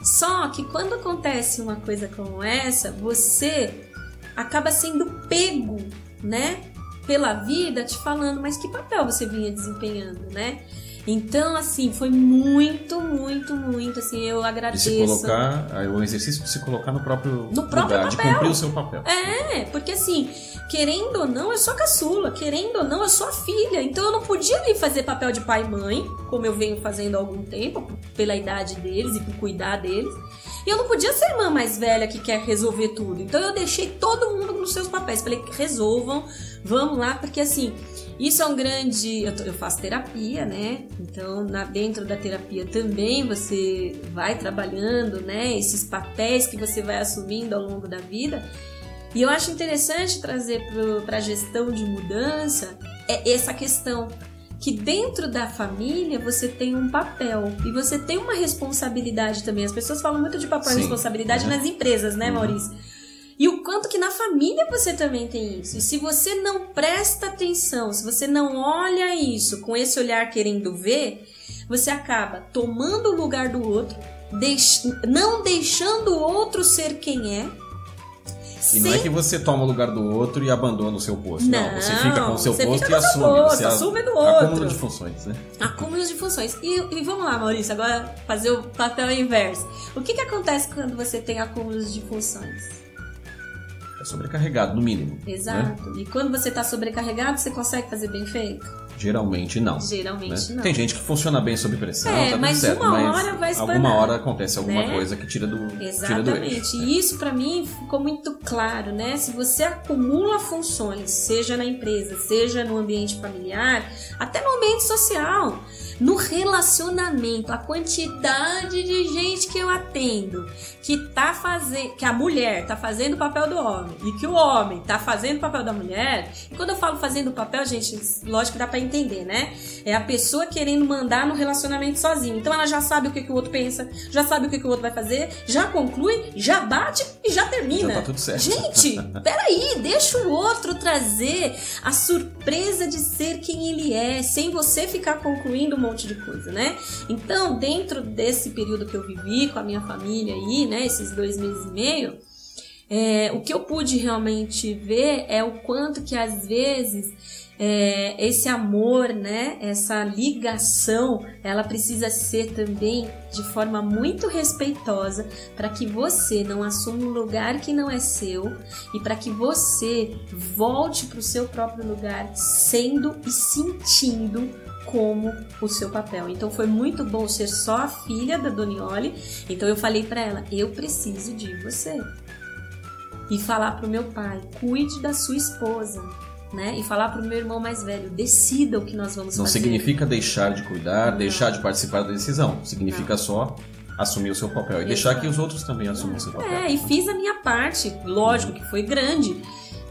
Só que quando acontece uma coisa como essa, você acaba sendo pego, né? Pela vida te falando, mas que papel você vinha desempenhando, né? Então, assim, foi muito, muito, muito, assim, eu De agradeço. se colocar, o exercício de se colocar no próprio No próprio lugar, de papel. cumprir o seu papel. É, porque assim, querendo ou não, eu sou a caçula, querendo ou não, eu sou a filha. Então eu não podia ali fazer papel de pai e mãe, como eu venho fazendo há algum tempo, pela idade deles e por cuidar deles. E eu não podia ser a irmã mais velha que quer resolver tudo. Então eu deixei todo mundo nos seus papéis. Falei, resolvam, vamos lá, porque assim, isso é um grande. Eu, eu faço terapia, né? Então, na, dentro da terapia também você vai trabalhando, né? Esses papéis que você vai assumindo ao longo da vida. E eu acho interessante trazer para a gestão de mudança é essa questão que dentro da família você tem um papel e você tem uma responsabilidade também. As pessoas falam muito de papel e responsabilidade uhum. nas empresas, né, uhum. Maurício? E o quanto que na família você também tem isso. E se você não presta atenção, se você não olha isso com esse olhar querendo ver, você acaba tomando o lugar do outro, deix não deixando o outro ser quem é. E sem... não é que você toma o lugar do outro e abandona o seu posto. Não, não você fica com o seu posto e assume. Posto, você assume do outro. Acúmulo de funções, né? Acúmulo de funções. E, e, vamos lá, Maurício, agora fazer o papel inverso. O que, que acontece quando você tem acúmulos de funções? É sobrecarregado, no mínimo. Né? Exato. Né? E quando você está sobrecarregado, você consegue fazer bem feito? Geralmente não. Geralmente né? não. Tem gente que funciona bem sob pressão, é, tá mas certo, uma mas hora vai espanar, alguma hora acontece alguma né? coisa que tira do Exatamente. Tira do eixo, e isso para mim ficou muito claro, né? Se você acumula funções, seja na empresa, seja no ambiente familiar, até no ambiente social, no relacionamento, a quantidade de gente que eu atendo que tá fazendo, que a mulher tá fazendo o papel do homem e que o homem tá fazendo o papel da mulher. E quando eu falo fazendo o papel, gente, lógico que dá para entender, né? É a pessoa querendo mandar no relacionamento sozinha. Então ela já sabe o que, que o outro pensa, já sabe o que, que o outro vai fazer, já conclui, já bate e já termina. Já tá tudo certo. Gente, peraí, deixa o outro trazer a surpresa de ser quem ele é, sem você ficar concluindo um monte de coisa, né? Então, dentro desse período que eu vivi com a minha família aí, né, esses dois meses e meio, é, o que eu pude realmente ver é o quanto que às vezes é, esse amor, né, essa ligação, ela precisa ser também de forma muito respeitosa para que você não assuma um lugar que não é seu e para que você volte para o seu próprio lugar sendo e sentindo como o seu papel. Então foi muito bom ser só a filha da Donioli. Então eu falei para ela: eu preciso de você. E falar pro meu pai: cuide da sua esposa. Né? E falar pro meu irmão mais velho, decida o que nós vamos Não fazer. Não significa deixar de cuidar, Não. deixar de participar da decisão. Significa Não. só assumir o seu papel e Exato. deixar que os outros também assumam o seu papel. É, e fiz a minha parte, lógico que foi grande,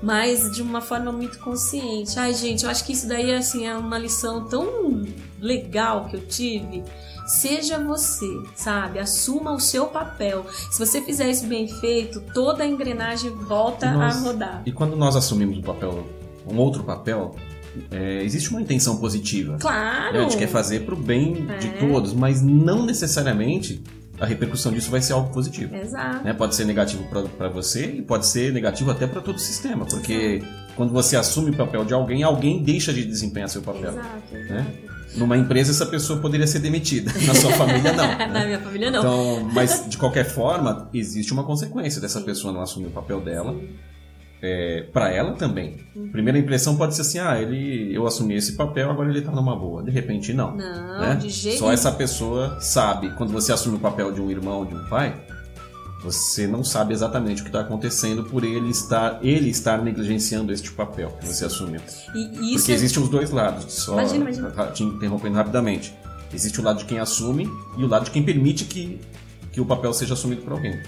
mas de uma forma muito consciente. Ai, gente, eu acho que isso daí assim é uma lição tão legal que eu tive. Seja você, sabe? Assuma o seu papel. Se você fizer isso bem feito, toda a engrenagem volta nós, a rodar. E quando nós assumimos um papel, um outro papel, é, existe uma intenção positiva. Claro! Né? A gente quer fazer para o bem é. de todos, mas não necessariamente a repercussão disso vai ser algo positivo. Exato. Né? Pode ser negativo para você e pode ser negativo até para todo o sistema, porque quando você assume o papel de alguém, alguém deixa de desempenhar seu papel. Exato, exato. Né? Numa empresa, essa pessoa poderia ser demitida. Na sua família, não. Né? Na minha família, não. Então, mas, de qualquer forma, existe uma consequência dessa Sim. pessoa não assumir o papel dela. Sim é, para ela também. Uhum. Primeira impressão pode ser assim, ah, ele, eu assumi esse papel, agora ele tá numa boa. De repente, não. Não, né? de jeito Só essa pessoa sabe. Quando você assume o papel de um irmão, de um pai, você não sabe exatamente o que está acontecendo por ele estar, ele estar negligenciando este papel que você assumiu. E, Porque é... existem os dois lados. Só imagina, imagina. te interrompendo rapidamente. Existe o lado de quem assume e o lado de quem permite que, que o papel seja assumido por alguém.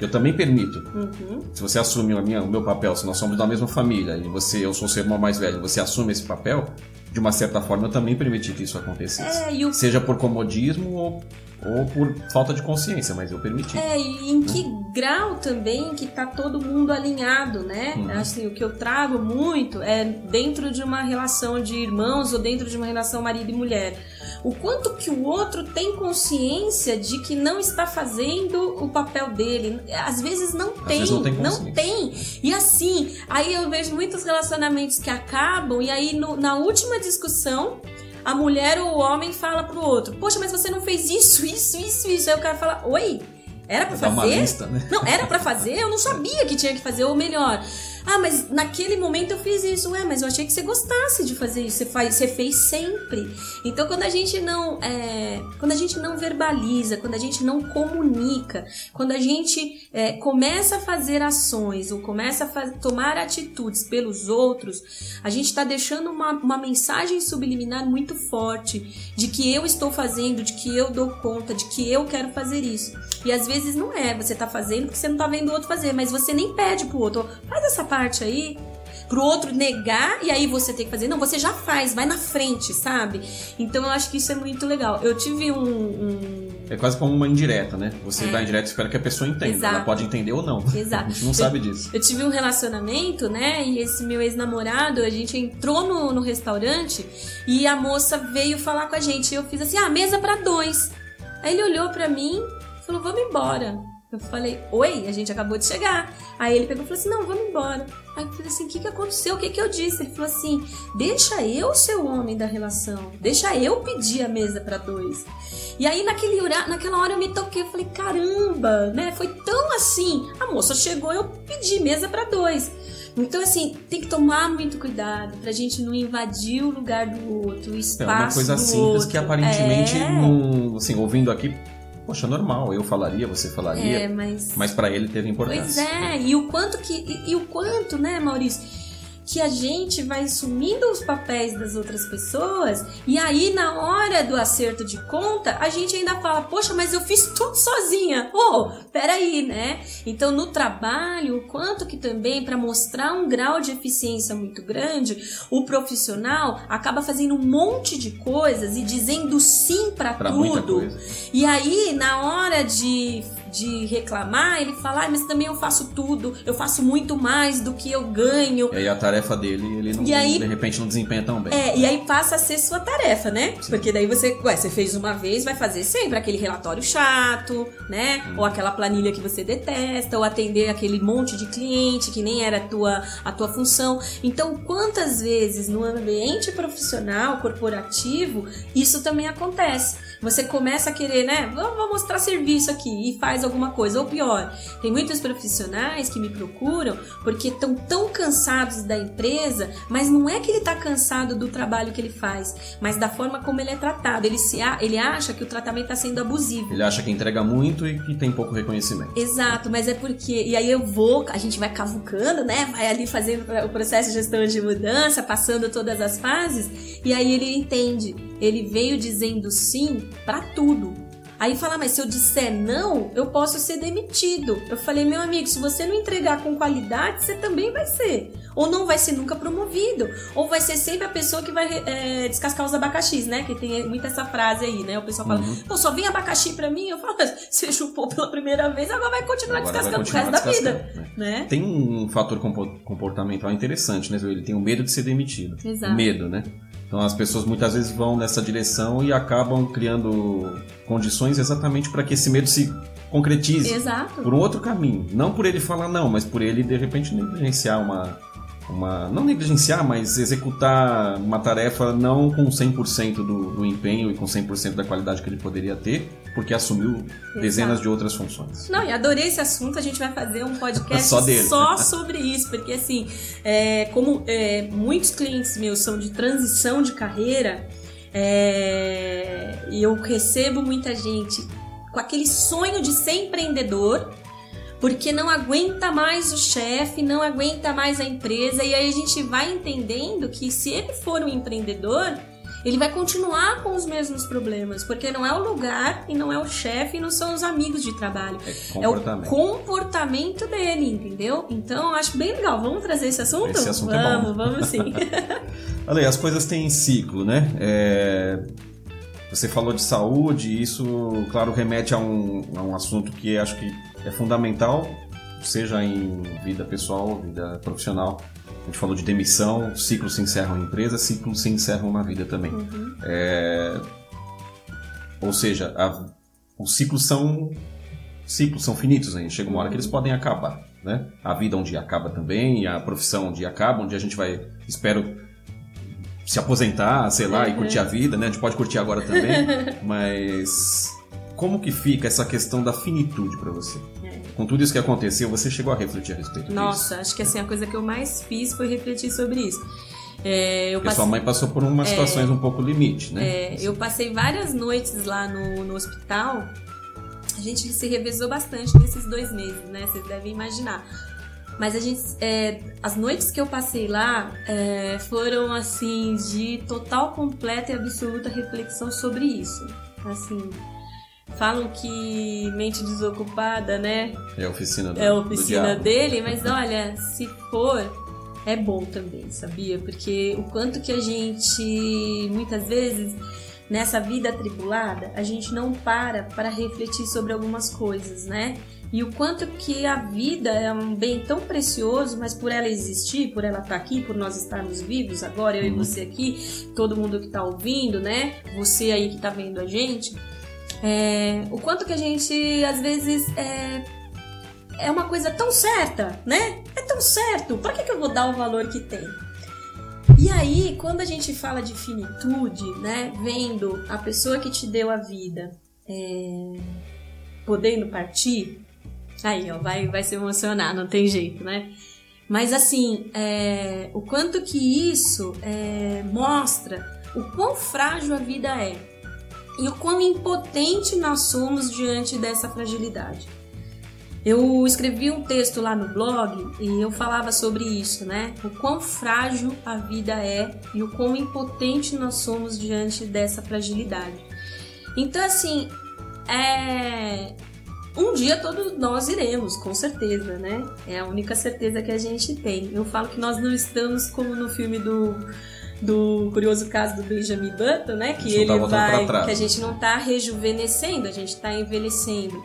Eu também permito. Uhum. Se você assume a minha, o meu papel, se nós somos da mesma família e você, eu sou seu irmão mais velho, você assume esse papel, de uma certa forma eu também permiti que isso acontecesse. É, o... Seja por comodismo ou, ou por falta de consciência, mas eu permiti. É, e em que uhum. grau também que tá todo mundo alinhado, né? Uhum. Assim, o que eu trago muito é dentro de uma relação de irmãos ou dentro de uma relação marido e mulher o quanto que o outro tem consciência de que não está fazendo o papel dele. Às vezes não tem, vezes não, tem não tem. E assim, aí eu vejo muitos relacionamentos que acabam e aí no, na última discussão a mulher ou o homem fala pro outro: "Poxa, mas você não fez isso, isso, isso, isso". Aí o cara fala: "Oi, era para fazer? Lista, né? Não, era para fazer? Eu não sabia que tinha que fazer, ou melhor, Ah, mas naquele momento eu fiz isso. Ué, mas eu achei que você gostasse de fazer isso. Você, faz, você fez sempre. Então, quando a gente não. É, quando a gente não verbaliza, quando a gente não comunica, quando a gente é, começa a fazer ações ou começa a tomar atitudes pelos outros, a gente está deixando uma, uma mensagem subliminar muito forte de que eu estou fazendo, de que eu dou conta, de que eu quero fazer isso. E às vezes não é, você tá fazendo porque você não tá vendo o outro fazer, mas você nem pede pro outro, faz essa parte aí, pro outro negar e aí você tem que fazer. Não, você já faz, vai na frente, sabe? Então eu acho que isso é muito legal. Eu tive um. um... É quase como uma indireta, né? Você é. dá indireta e espera que a pessoa entenda. Exato. Ela pode entender ou não. Exato. A gente não eu, sabe disso. Eu tive um relacionamento, né? E esse meu ex-namorado, a gente entrou no, no restaurante e a moça veio falar com a gente. E eu fiz assim: ah, mesa para dois. Aí ele olhou para mim e falou: vamos embora. Eu falei, oi, a gente acabou de chegar. Aí ele pegou e falou assim: não, vamos embora. Aí eu falei assim: o que, que aconteceu? O que, que eu disse? Ele falou assim: deixa eu ser o homem da relação, deixa eu pedir a mesa para dois. E aí naquele hora, naquela hora eu me toquei, eu falei: caramba, né? Foi tão assim. A moça chegou, eu pedi mesa para dois. Então, assim, tem que tomar muito cuidado pra gente não invadir o lugar do outro, o espaço. É uma coisa simples outro. que aparentemente, é... não, assim, ouvindo aqui, poxa, normal, eu falaria, você falaria. É, mas. Mas para ele teve importância. Pois é, e o quanto que. E, e o quanto, né, Maurício? Que a gente vai sumindo os papéis das outras pessoas e aí na hora do acerto de conta a gente ainda fala, poxa, mas eu fiz tudo sozinha. Oh, peraí, né? Então no trabalho, o quanto que também para mostrar um grau de eficiência muito grande, o profissional acaba fazendo um monte de coisas e dizendo sim para tudo. E aí na hora de de reclamar, ele fala, ah, mas também eu faço tudo, eu faço muito mais do que eu ganho. E aí a tarefa dele, ele não, aí, de repente não desempenha tão bem. É, e aí passa a ser sua tarefa, né? Sim. Porque daí você, ué, você fez uma vez, vai fazer sempre aquele relatório chato, né? Hum. Ou aquela planilha que você detesta, ou atender aquele monte de cliente que nem era a tua, a tua função. Então, quantas vezes no ambiente profissional, corporativo, isso também acontece? Você começa a querer, né? Vou mostrar serviço aqui e faz alguma coisa. Ou pior, tem muitos profissionais que me procuram porque estão tão cansados da empresa, mas não é que ele está cansado do trabalho que ele faz, mas da forma como ele é tratado. Ele, se, ele acha que o tratamento está sendo abusivo. Ele acha que entrega muito e que tem pouco reconhecimento. Exato, mas é porque. E aí eu vou, a gente vai cavucando, né? Vai ali fazendo o processo de gestão de mudança, passando todas as fases, e aí ele entende. Ele veio dizendo sim para tudo. Aí fala, mas se eu disser não, eu posso ser demitido. Eu falei, meu amigo, se você não entregar com qualidade, você também vai ser. Ou não vai ser nunca promovido. Ou vai ser sempre a pessoa que vai é, descascar os abacaxis, né? Que tem muita essa frase aí, né? O pessoal fala, uhum. pô, só vem abacaxi pra mim. Eu falo, você chupou pela primeira vez, agora vai continuar agora descascando pro resto da vida. Né? né? Tem um fator comportamental interessante, né? Ele tem o medo de ser demitido. Exato. Medo, né? Então as pessoas muitas vezes vão nessa direção e acabam criando condições exatamente para que esse medo se concretize Exato. por um outro caminho. Não por ele falar não, mas por ele de repente negligenciar uma, uma não negligenciar, mas executar uma tarefa não com 100% do, do empenho e com 100% da qualidade que ele poderia ter, porque assumiu dezenas de outras funções. Não, e adorei esse assunto, a gente vai fazer um podcast só, só sobre isso, porque assim, é, como é, muitos clientes meus são de transição de carreira, é, e eu recebo muita gente com aquele sonho de ser empreendedor, porque não aguenta mais o chefe, não aguenta mais a empresa, e aí a gente vai entendendo que se ele for um empreendedor, ele vai continuar com os mesmos problemas, porque não é o lugar e não é o chefe e não são os amigos de trabalho. É, é o comportamento dele, entendeu? Então eu acho bem legal. Vamos trazer esse assunto? Esse assunto vamos, é vamos sim. Olha aí, as coisas têm ciclo, né? É... Você falou de saúde, e isso, claro, remete a um, a um assunto que acho que é fundamental, seja em vida pessoal, vida profissional. A gente falou de demissão, ciclos se encerram em empresa, ciclos se encerram na vida também. Uhum. É... Ou seja, a... os ciclos são ciclos são finitos ainda. Chega uma hora que eles podem acabar, né? A vida um dia acaba também, a profissão um dia acaba, um dia a gente vai, espero, se aposentar, sei lá, uhum. e curtir a vida, né? A gente pode curtir agora também, mas como que fica essa questão da finitude para você? É. com tudo isso que aconteceu, você chegou a refletir a respeito Nossa, disso? acho que assim, a coisa que eu mais fiz foi refletir sobre isso. É, passe- sua mãe passou por umas situações um pouco limite, né? É, eu passei várias noites lá no, no hospital. A gente se revezou bastante nesses dois meses, né? Vocês devem imaginar. Mas a gente, é, as noites que eu passei lá é, foram assim de total, completa e absoluta reflexão sobre isso. Assim, falam que mente desocupada, né? É a oficina do, É a oficina dele, mas olha, se for, é bom também, sabia? Porque o quanto que a gente, muitas vezes, nessa vida atribulada, a gente não para para refletir sobre algumas coisas, né? E o quanto que a vida é um bem tão precioso, mas por ela existir, por ela estar aqui, por nós estarmos vivos agora, eu e você aqui, todo mundo que está ouvindo, né? Você aí que está vendo a gente, é, o quanto que a gente às vezes é, é uma coisa tão certa, né? É tão certo. Pra que, que eu vou dar o valor que tem? E aí, quando a gente fala de finitude, né? Vendo a pessoa que te deu a vida é, podendo partir, aí, ó, vai, vai se emocionar, não tem jeito, né? Mas assim, é, o quanto que isso é, mostra o quão frágil a vida é e o quão impotente nós somos diante dessa fragilidade. Eu escrevi um texto lá no blog e eu falava sobre isso, né? O quão frágil a vida é e o quão impotente nós somos diante dessa fragilidade. Então, assim, é. Um dia todos nós iremos, com certeza, né? É a única certeza que a gente tem. Eu falo que nós não estamos como no filme do, do curioso caso do Benjamin Button, né? Que ele vai. Que a gente não tá rejuvenescendo, a gente tá envelhecendo.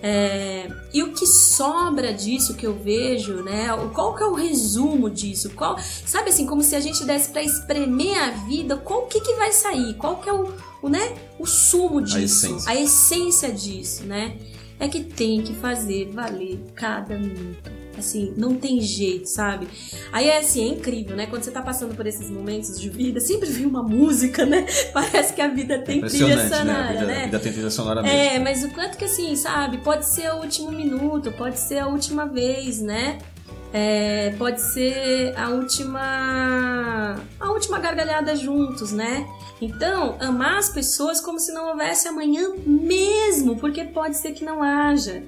É, e o que sobra disso que eu vejo, né? o- Qual que é o resumo disso? Qual, sabe assim, como se a gente desse pra espremer a vida, qual que que vai sair? Qual que é o, o, né? o sumo disso? essência. a essência disso, né? É que tem que fazer valer cada minuto. Assim, não tem jeito, sabe? Aí é assim, é incrível, né? Quando você tá passando por esses momentos de vida, sempre vem uma música, né? Parece que a vida tem trilha Impressionante, né? A sonora, vida, né? a vida tem trilha sonora mesmo. É, mas o quanto que assim, sabe? Pode ser o último minuto, pode ser a última vez, né? É, pode ser a última a última gargalhada juntos, né? Então, amar as pessoas como se não houvesse amanhã mesmo, porque pode ser que não haja.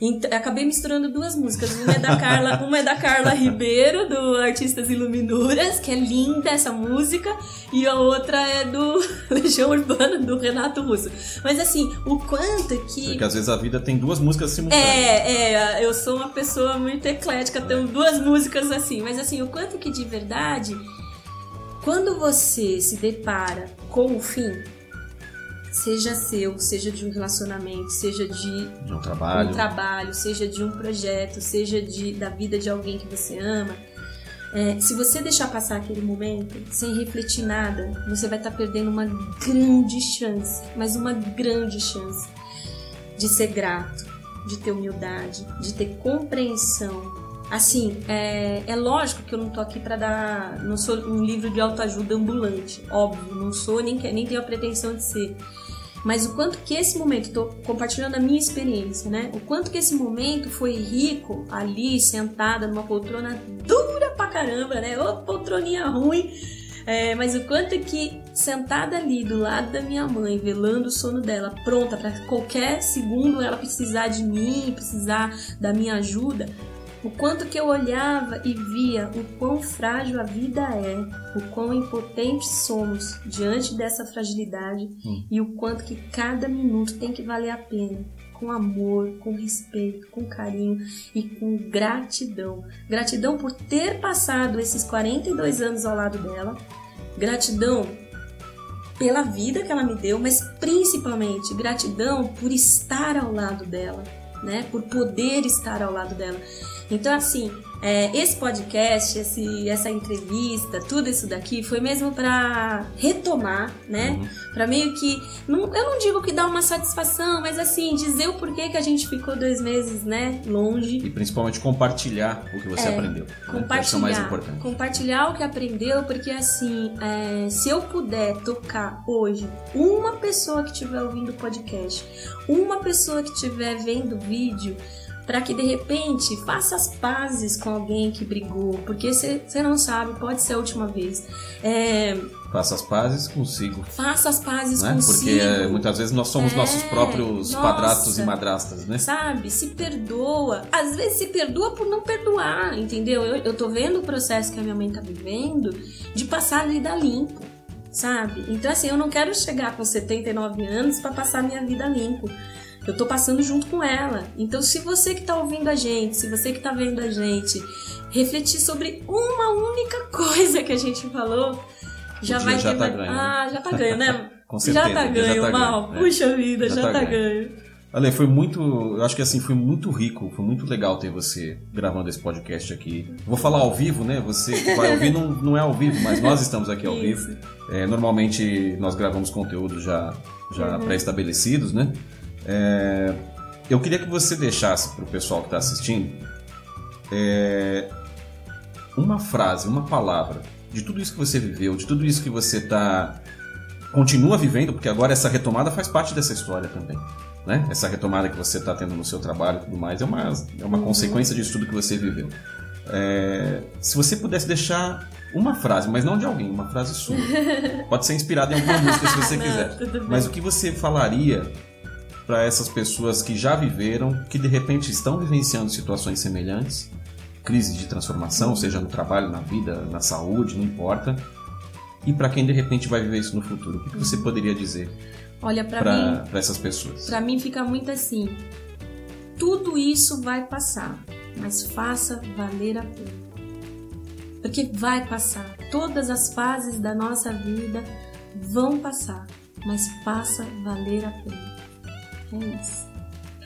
Então, acabei misturando duas músicas. Uma é da Carla, uma é da Carla Ribeiro, do Artistas Iluminuras, que é linda essa música, e a outra é do Legião Urbana, do Renato Russo. Mas assim, o quanto que. Porque às vezes a vida tem duas músicas simultâneas. É, é, eu sou uma pessoa muito eclética, tenho duas músicas assim, mas assim, o quanto que de verdade, quando você se depara com o fim, seja seu, seja de um relacionamento, seja de De um trabalho. um trabalho, seja de um projeto, seja de, da vida de alguém que você ama, é, se você deixar passar aquele momento sem refletir nada, você vai estar perdendo uma grande chance, mas uma grande chance de ser grato, de ter humildade, de ter compreensão. Assim, é, é lógico que eu não tô aqui para dar. Não sou um livro de autoajuda ambulante, óbvio, não sou, nem, nem tenho a pretensão de ser. Mas o quanto que esse momento, tô compartilhando a minha experiência, né? O quanto que esse momento foi rico ali, sentada numa poltrona dura pra caramba, né? Ô, poltroninha ruim. É, mas o quanto que sentada ali do lado da minha mãe, velando o sono dela, pronta para qualquer segundo ela precisar de mim, precisar da minha ajuda, o quanto que eu olhava e via o quão frágil a vida é, o quão impotentes somos diante dessa fragilidade Hum. e o quanto que cada minuto tem que valer a pena. Com amor, com respeito, com carinho e com gratidão. Gratidão por ter passado esses 42 anos ao lado dela. Gratidão pela vida que ela me deu, mas principalmente gratidão por estar ao lado dela, né? Por poder estar ao lado dela. Então, assim, é, esse podcast, esse, essa entrevista, tudo isso daqui foi mesmo para retomar, né? Uhum. Para meio que. Não, eu não digo que dá uma satisfação, mas assim, dizer o porquê que a gente ficou dois meses, né? Longe. E principalmente compartilhar o que você É, aprendeu. né? É o Compartilhar, mais importante. compartilhar o que aprendeu, porque assim, é, se eu puder tocar hoje uma pessoa que estiver ouvindo o podcast, uma pessoa que estiver vendo o vídeo, para que de repente faça as pazes com alguém que brigou, porque você não sabe, pode ser a última vez. É, Faça as pazes consigo. Faça as pazes né? consigo. Porque é, muitas vezes nós somos é, nossos próprios nossa, padrastos e madrastas, né? Sabe? Se perdoa. Às vezes se perdoa por não perdoar, entendeu? Eu, eu tô vendo o processo que a minha mãe tá vivendo de passar a vida limpo, sabe? Então, assim, eu não quero chegar com 79 anos para passar a minha vida limpo. Eu tô passando junto com ela. Então, se você que tá ouvindo a gente, se você que tá vendo a gente, refletir sobre uma única coisa que a gente falou, já vai já ter. Tá ganho. Ah, já tá ganho, né? com certeza. Já tá ganho, já tá mal. Ganho, Puxa é. vida, já, já tá, tá ganho. ganho. Ale, foi muito. Eu acho que assim, foi muito rico, foi muito legal ter você gravando esse podcast aqui. Vou falar ao vivo, né? Você vai ouvir, não, não é ao vivo, mas nós estamos aqui ao vivo. É, normalmente nós gravamos conteúdo já, já uhum. pré-estabelecidos, né? É, eu queria que você deixasse para o pessoal que está assistindo é, uma frase, uma palavra de tudo isso que você viveu, de tudo isso que você tá continua vivendo, porque agora essa retomada faz parte dessa história também. Né? Essa retomada que você está tendo no seu trabalho e tudo mais é uma, é uma uhum. consequência disso tudo que você viveu. É, se você pudesse deixar uma frase, mas não de alguém, uma frase sua. Pode ser inspirada em alguma música se você não, quiser. Mas o que você falaria para essas pessoas que já viveram, que de repente estão vivenciando situações semelhantes, crise de transformação, seja no trabalho, na vida, na saúde, não importa. E para quem de repente vai viver isso no futuro, o que, você poderia dizer? Olha para essas pessoas. Para mim fica muito assim. Tudo isso vai passar, mas faça valer a pena. Porque vai passar. Todas as fases da nossa vida vão passar, mas faça valer a pena. É isso.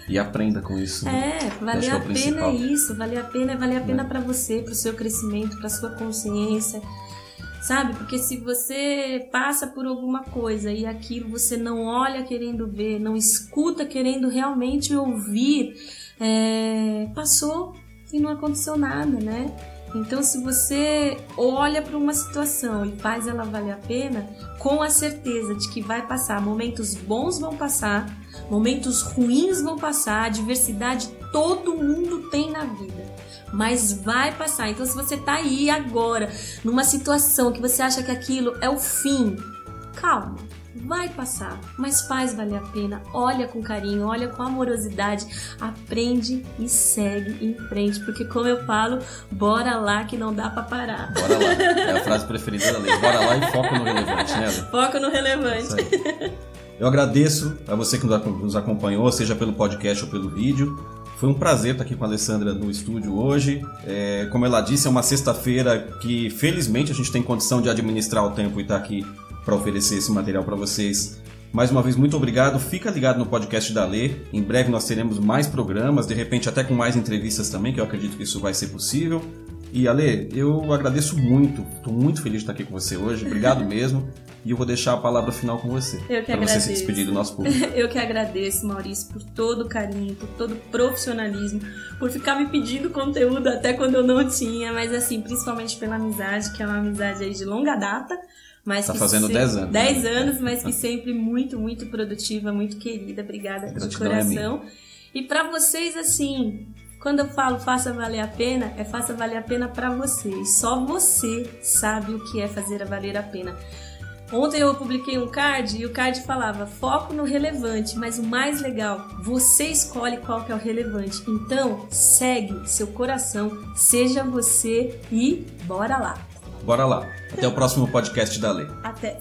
E aprenda com isso. Né? É, valer é a pena é isso, valer a pena é valer a pena é. para você, para o seu crescimento, para sua consciência. Sabe? Porque se você passa por alguma coisa e aquilo você não olha querendo ver, não escuta querendo realmente ouvir, é, passou e não aconteceu nada, né? Então, se você olha para uma situação e faz ela valer a pena, com a certeza de que vai passar, momentos bons vão passar, momentos ruins vão passar, adversidade todo mundo tem na vida, mas vai passar. Então, se você está aí agora numa situação que você acha que aquilo é o fim, calma vai passar, mas faz valer a pena. Olha com carinho, olha com amorosidade, aprende e segue em frente, porque como eu falo, bora lá que não dá para parar. Bora lá. É a frase preferida da lei. Bora lá e foca no relevante, né? Foca no relevante. Eu agradeço a você que nos acompanhou, seja pelo podcast ou pelo vídeo. Foi um prazer estar aqui com a Alessandra no estúdio hoje. É, como ela disse, é uma sexta-feira que felizmente a gente tem condição de administrar o tempo e estar aqui para oferecer esse material para vocês. Mais uma vez, muito obrigado. Fica ligado no podcast da Lê. Em breve nós teremos mais programas, de repente até com mais entrevistas também, que eu acredito que isso vai ser possível. E Ale, eu agradeço muito, estou muito feliz de estar aqui com você hoje. Obrigado mesmo. E eu vou deixar a palavra final com você. Eu que Para você se despedir do nosso público. eu que agradeço, Maurício, por todo o carinho, por todo o profissionalismo, por ficar me pedindo conteúdo até quando eu não tinha, mas assim, principalmente pela amizade, que é uma amizade aí de longa data. Mas tá fazendo 10 anos. 10 né? anos, mas que sempre muito, muito produtiva, muito querida. Obrigada de é coração. É e para vocês, assim, quando eu falo faça valer a pena, é faça valer a pena para vocês. Só você sabe o que é fazer valer a pena. Ontem eu publiquei um card e o card falava foco no relevante, mas o mais legal, você escolhe qual que é o relevante. Então, segue seu coração, seja você e bora lá. Bora lá. Até o próximo podcast da Lei. Até.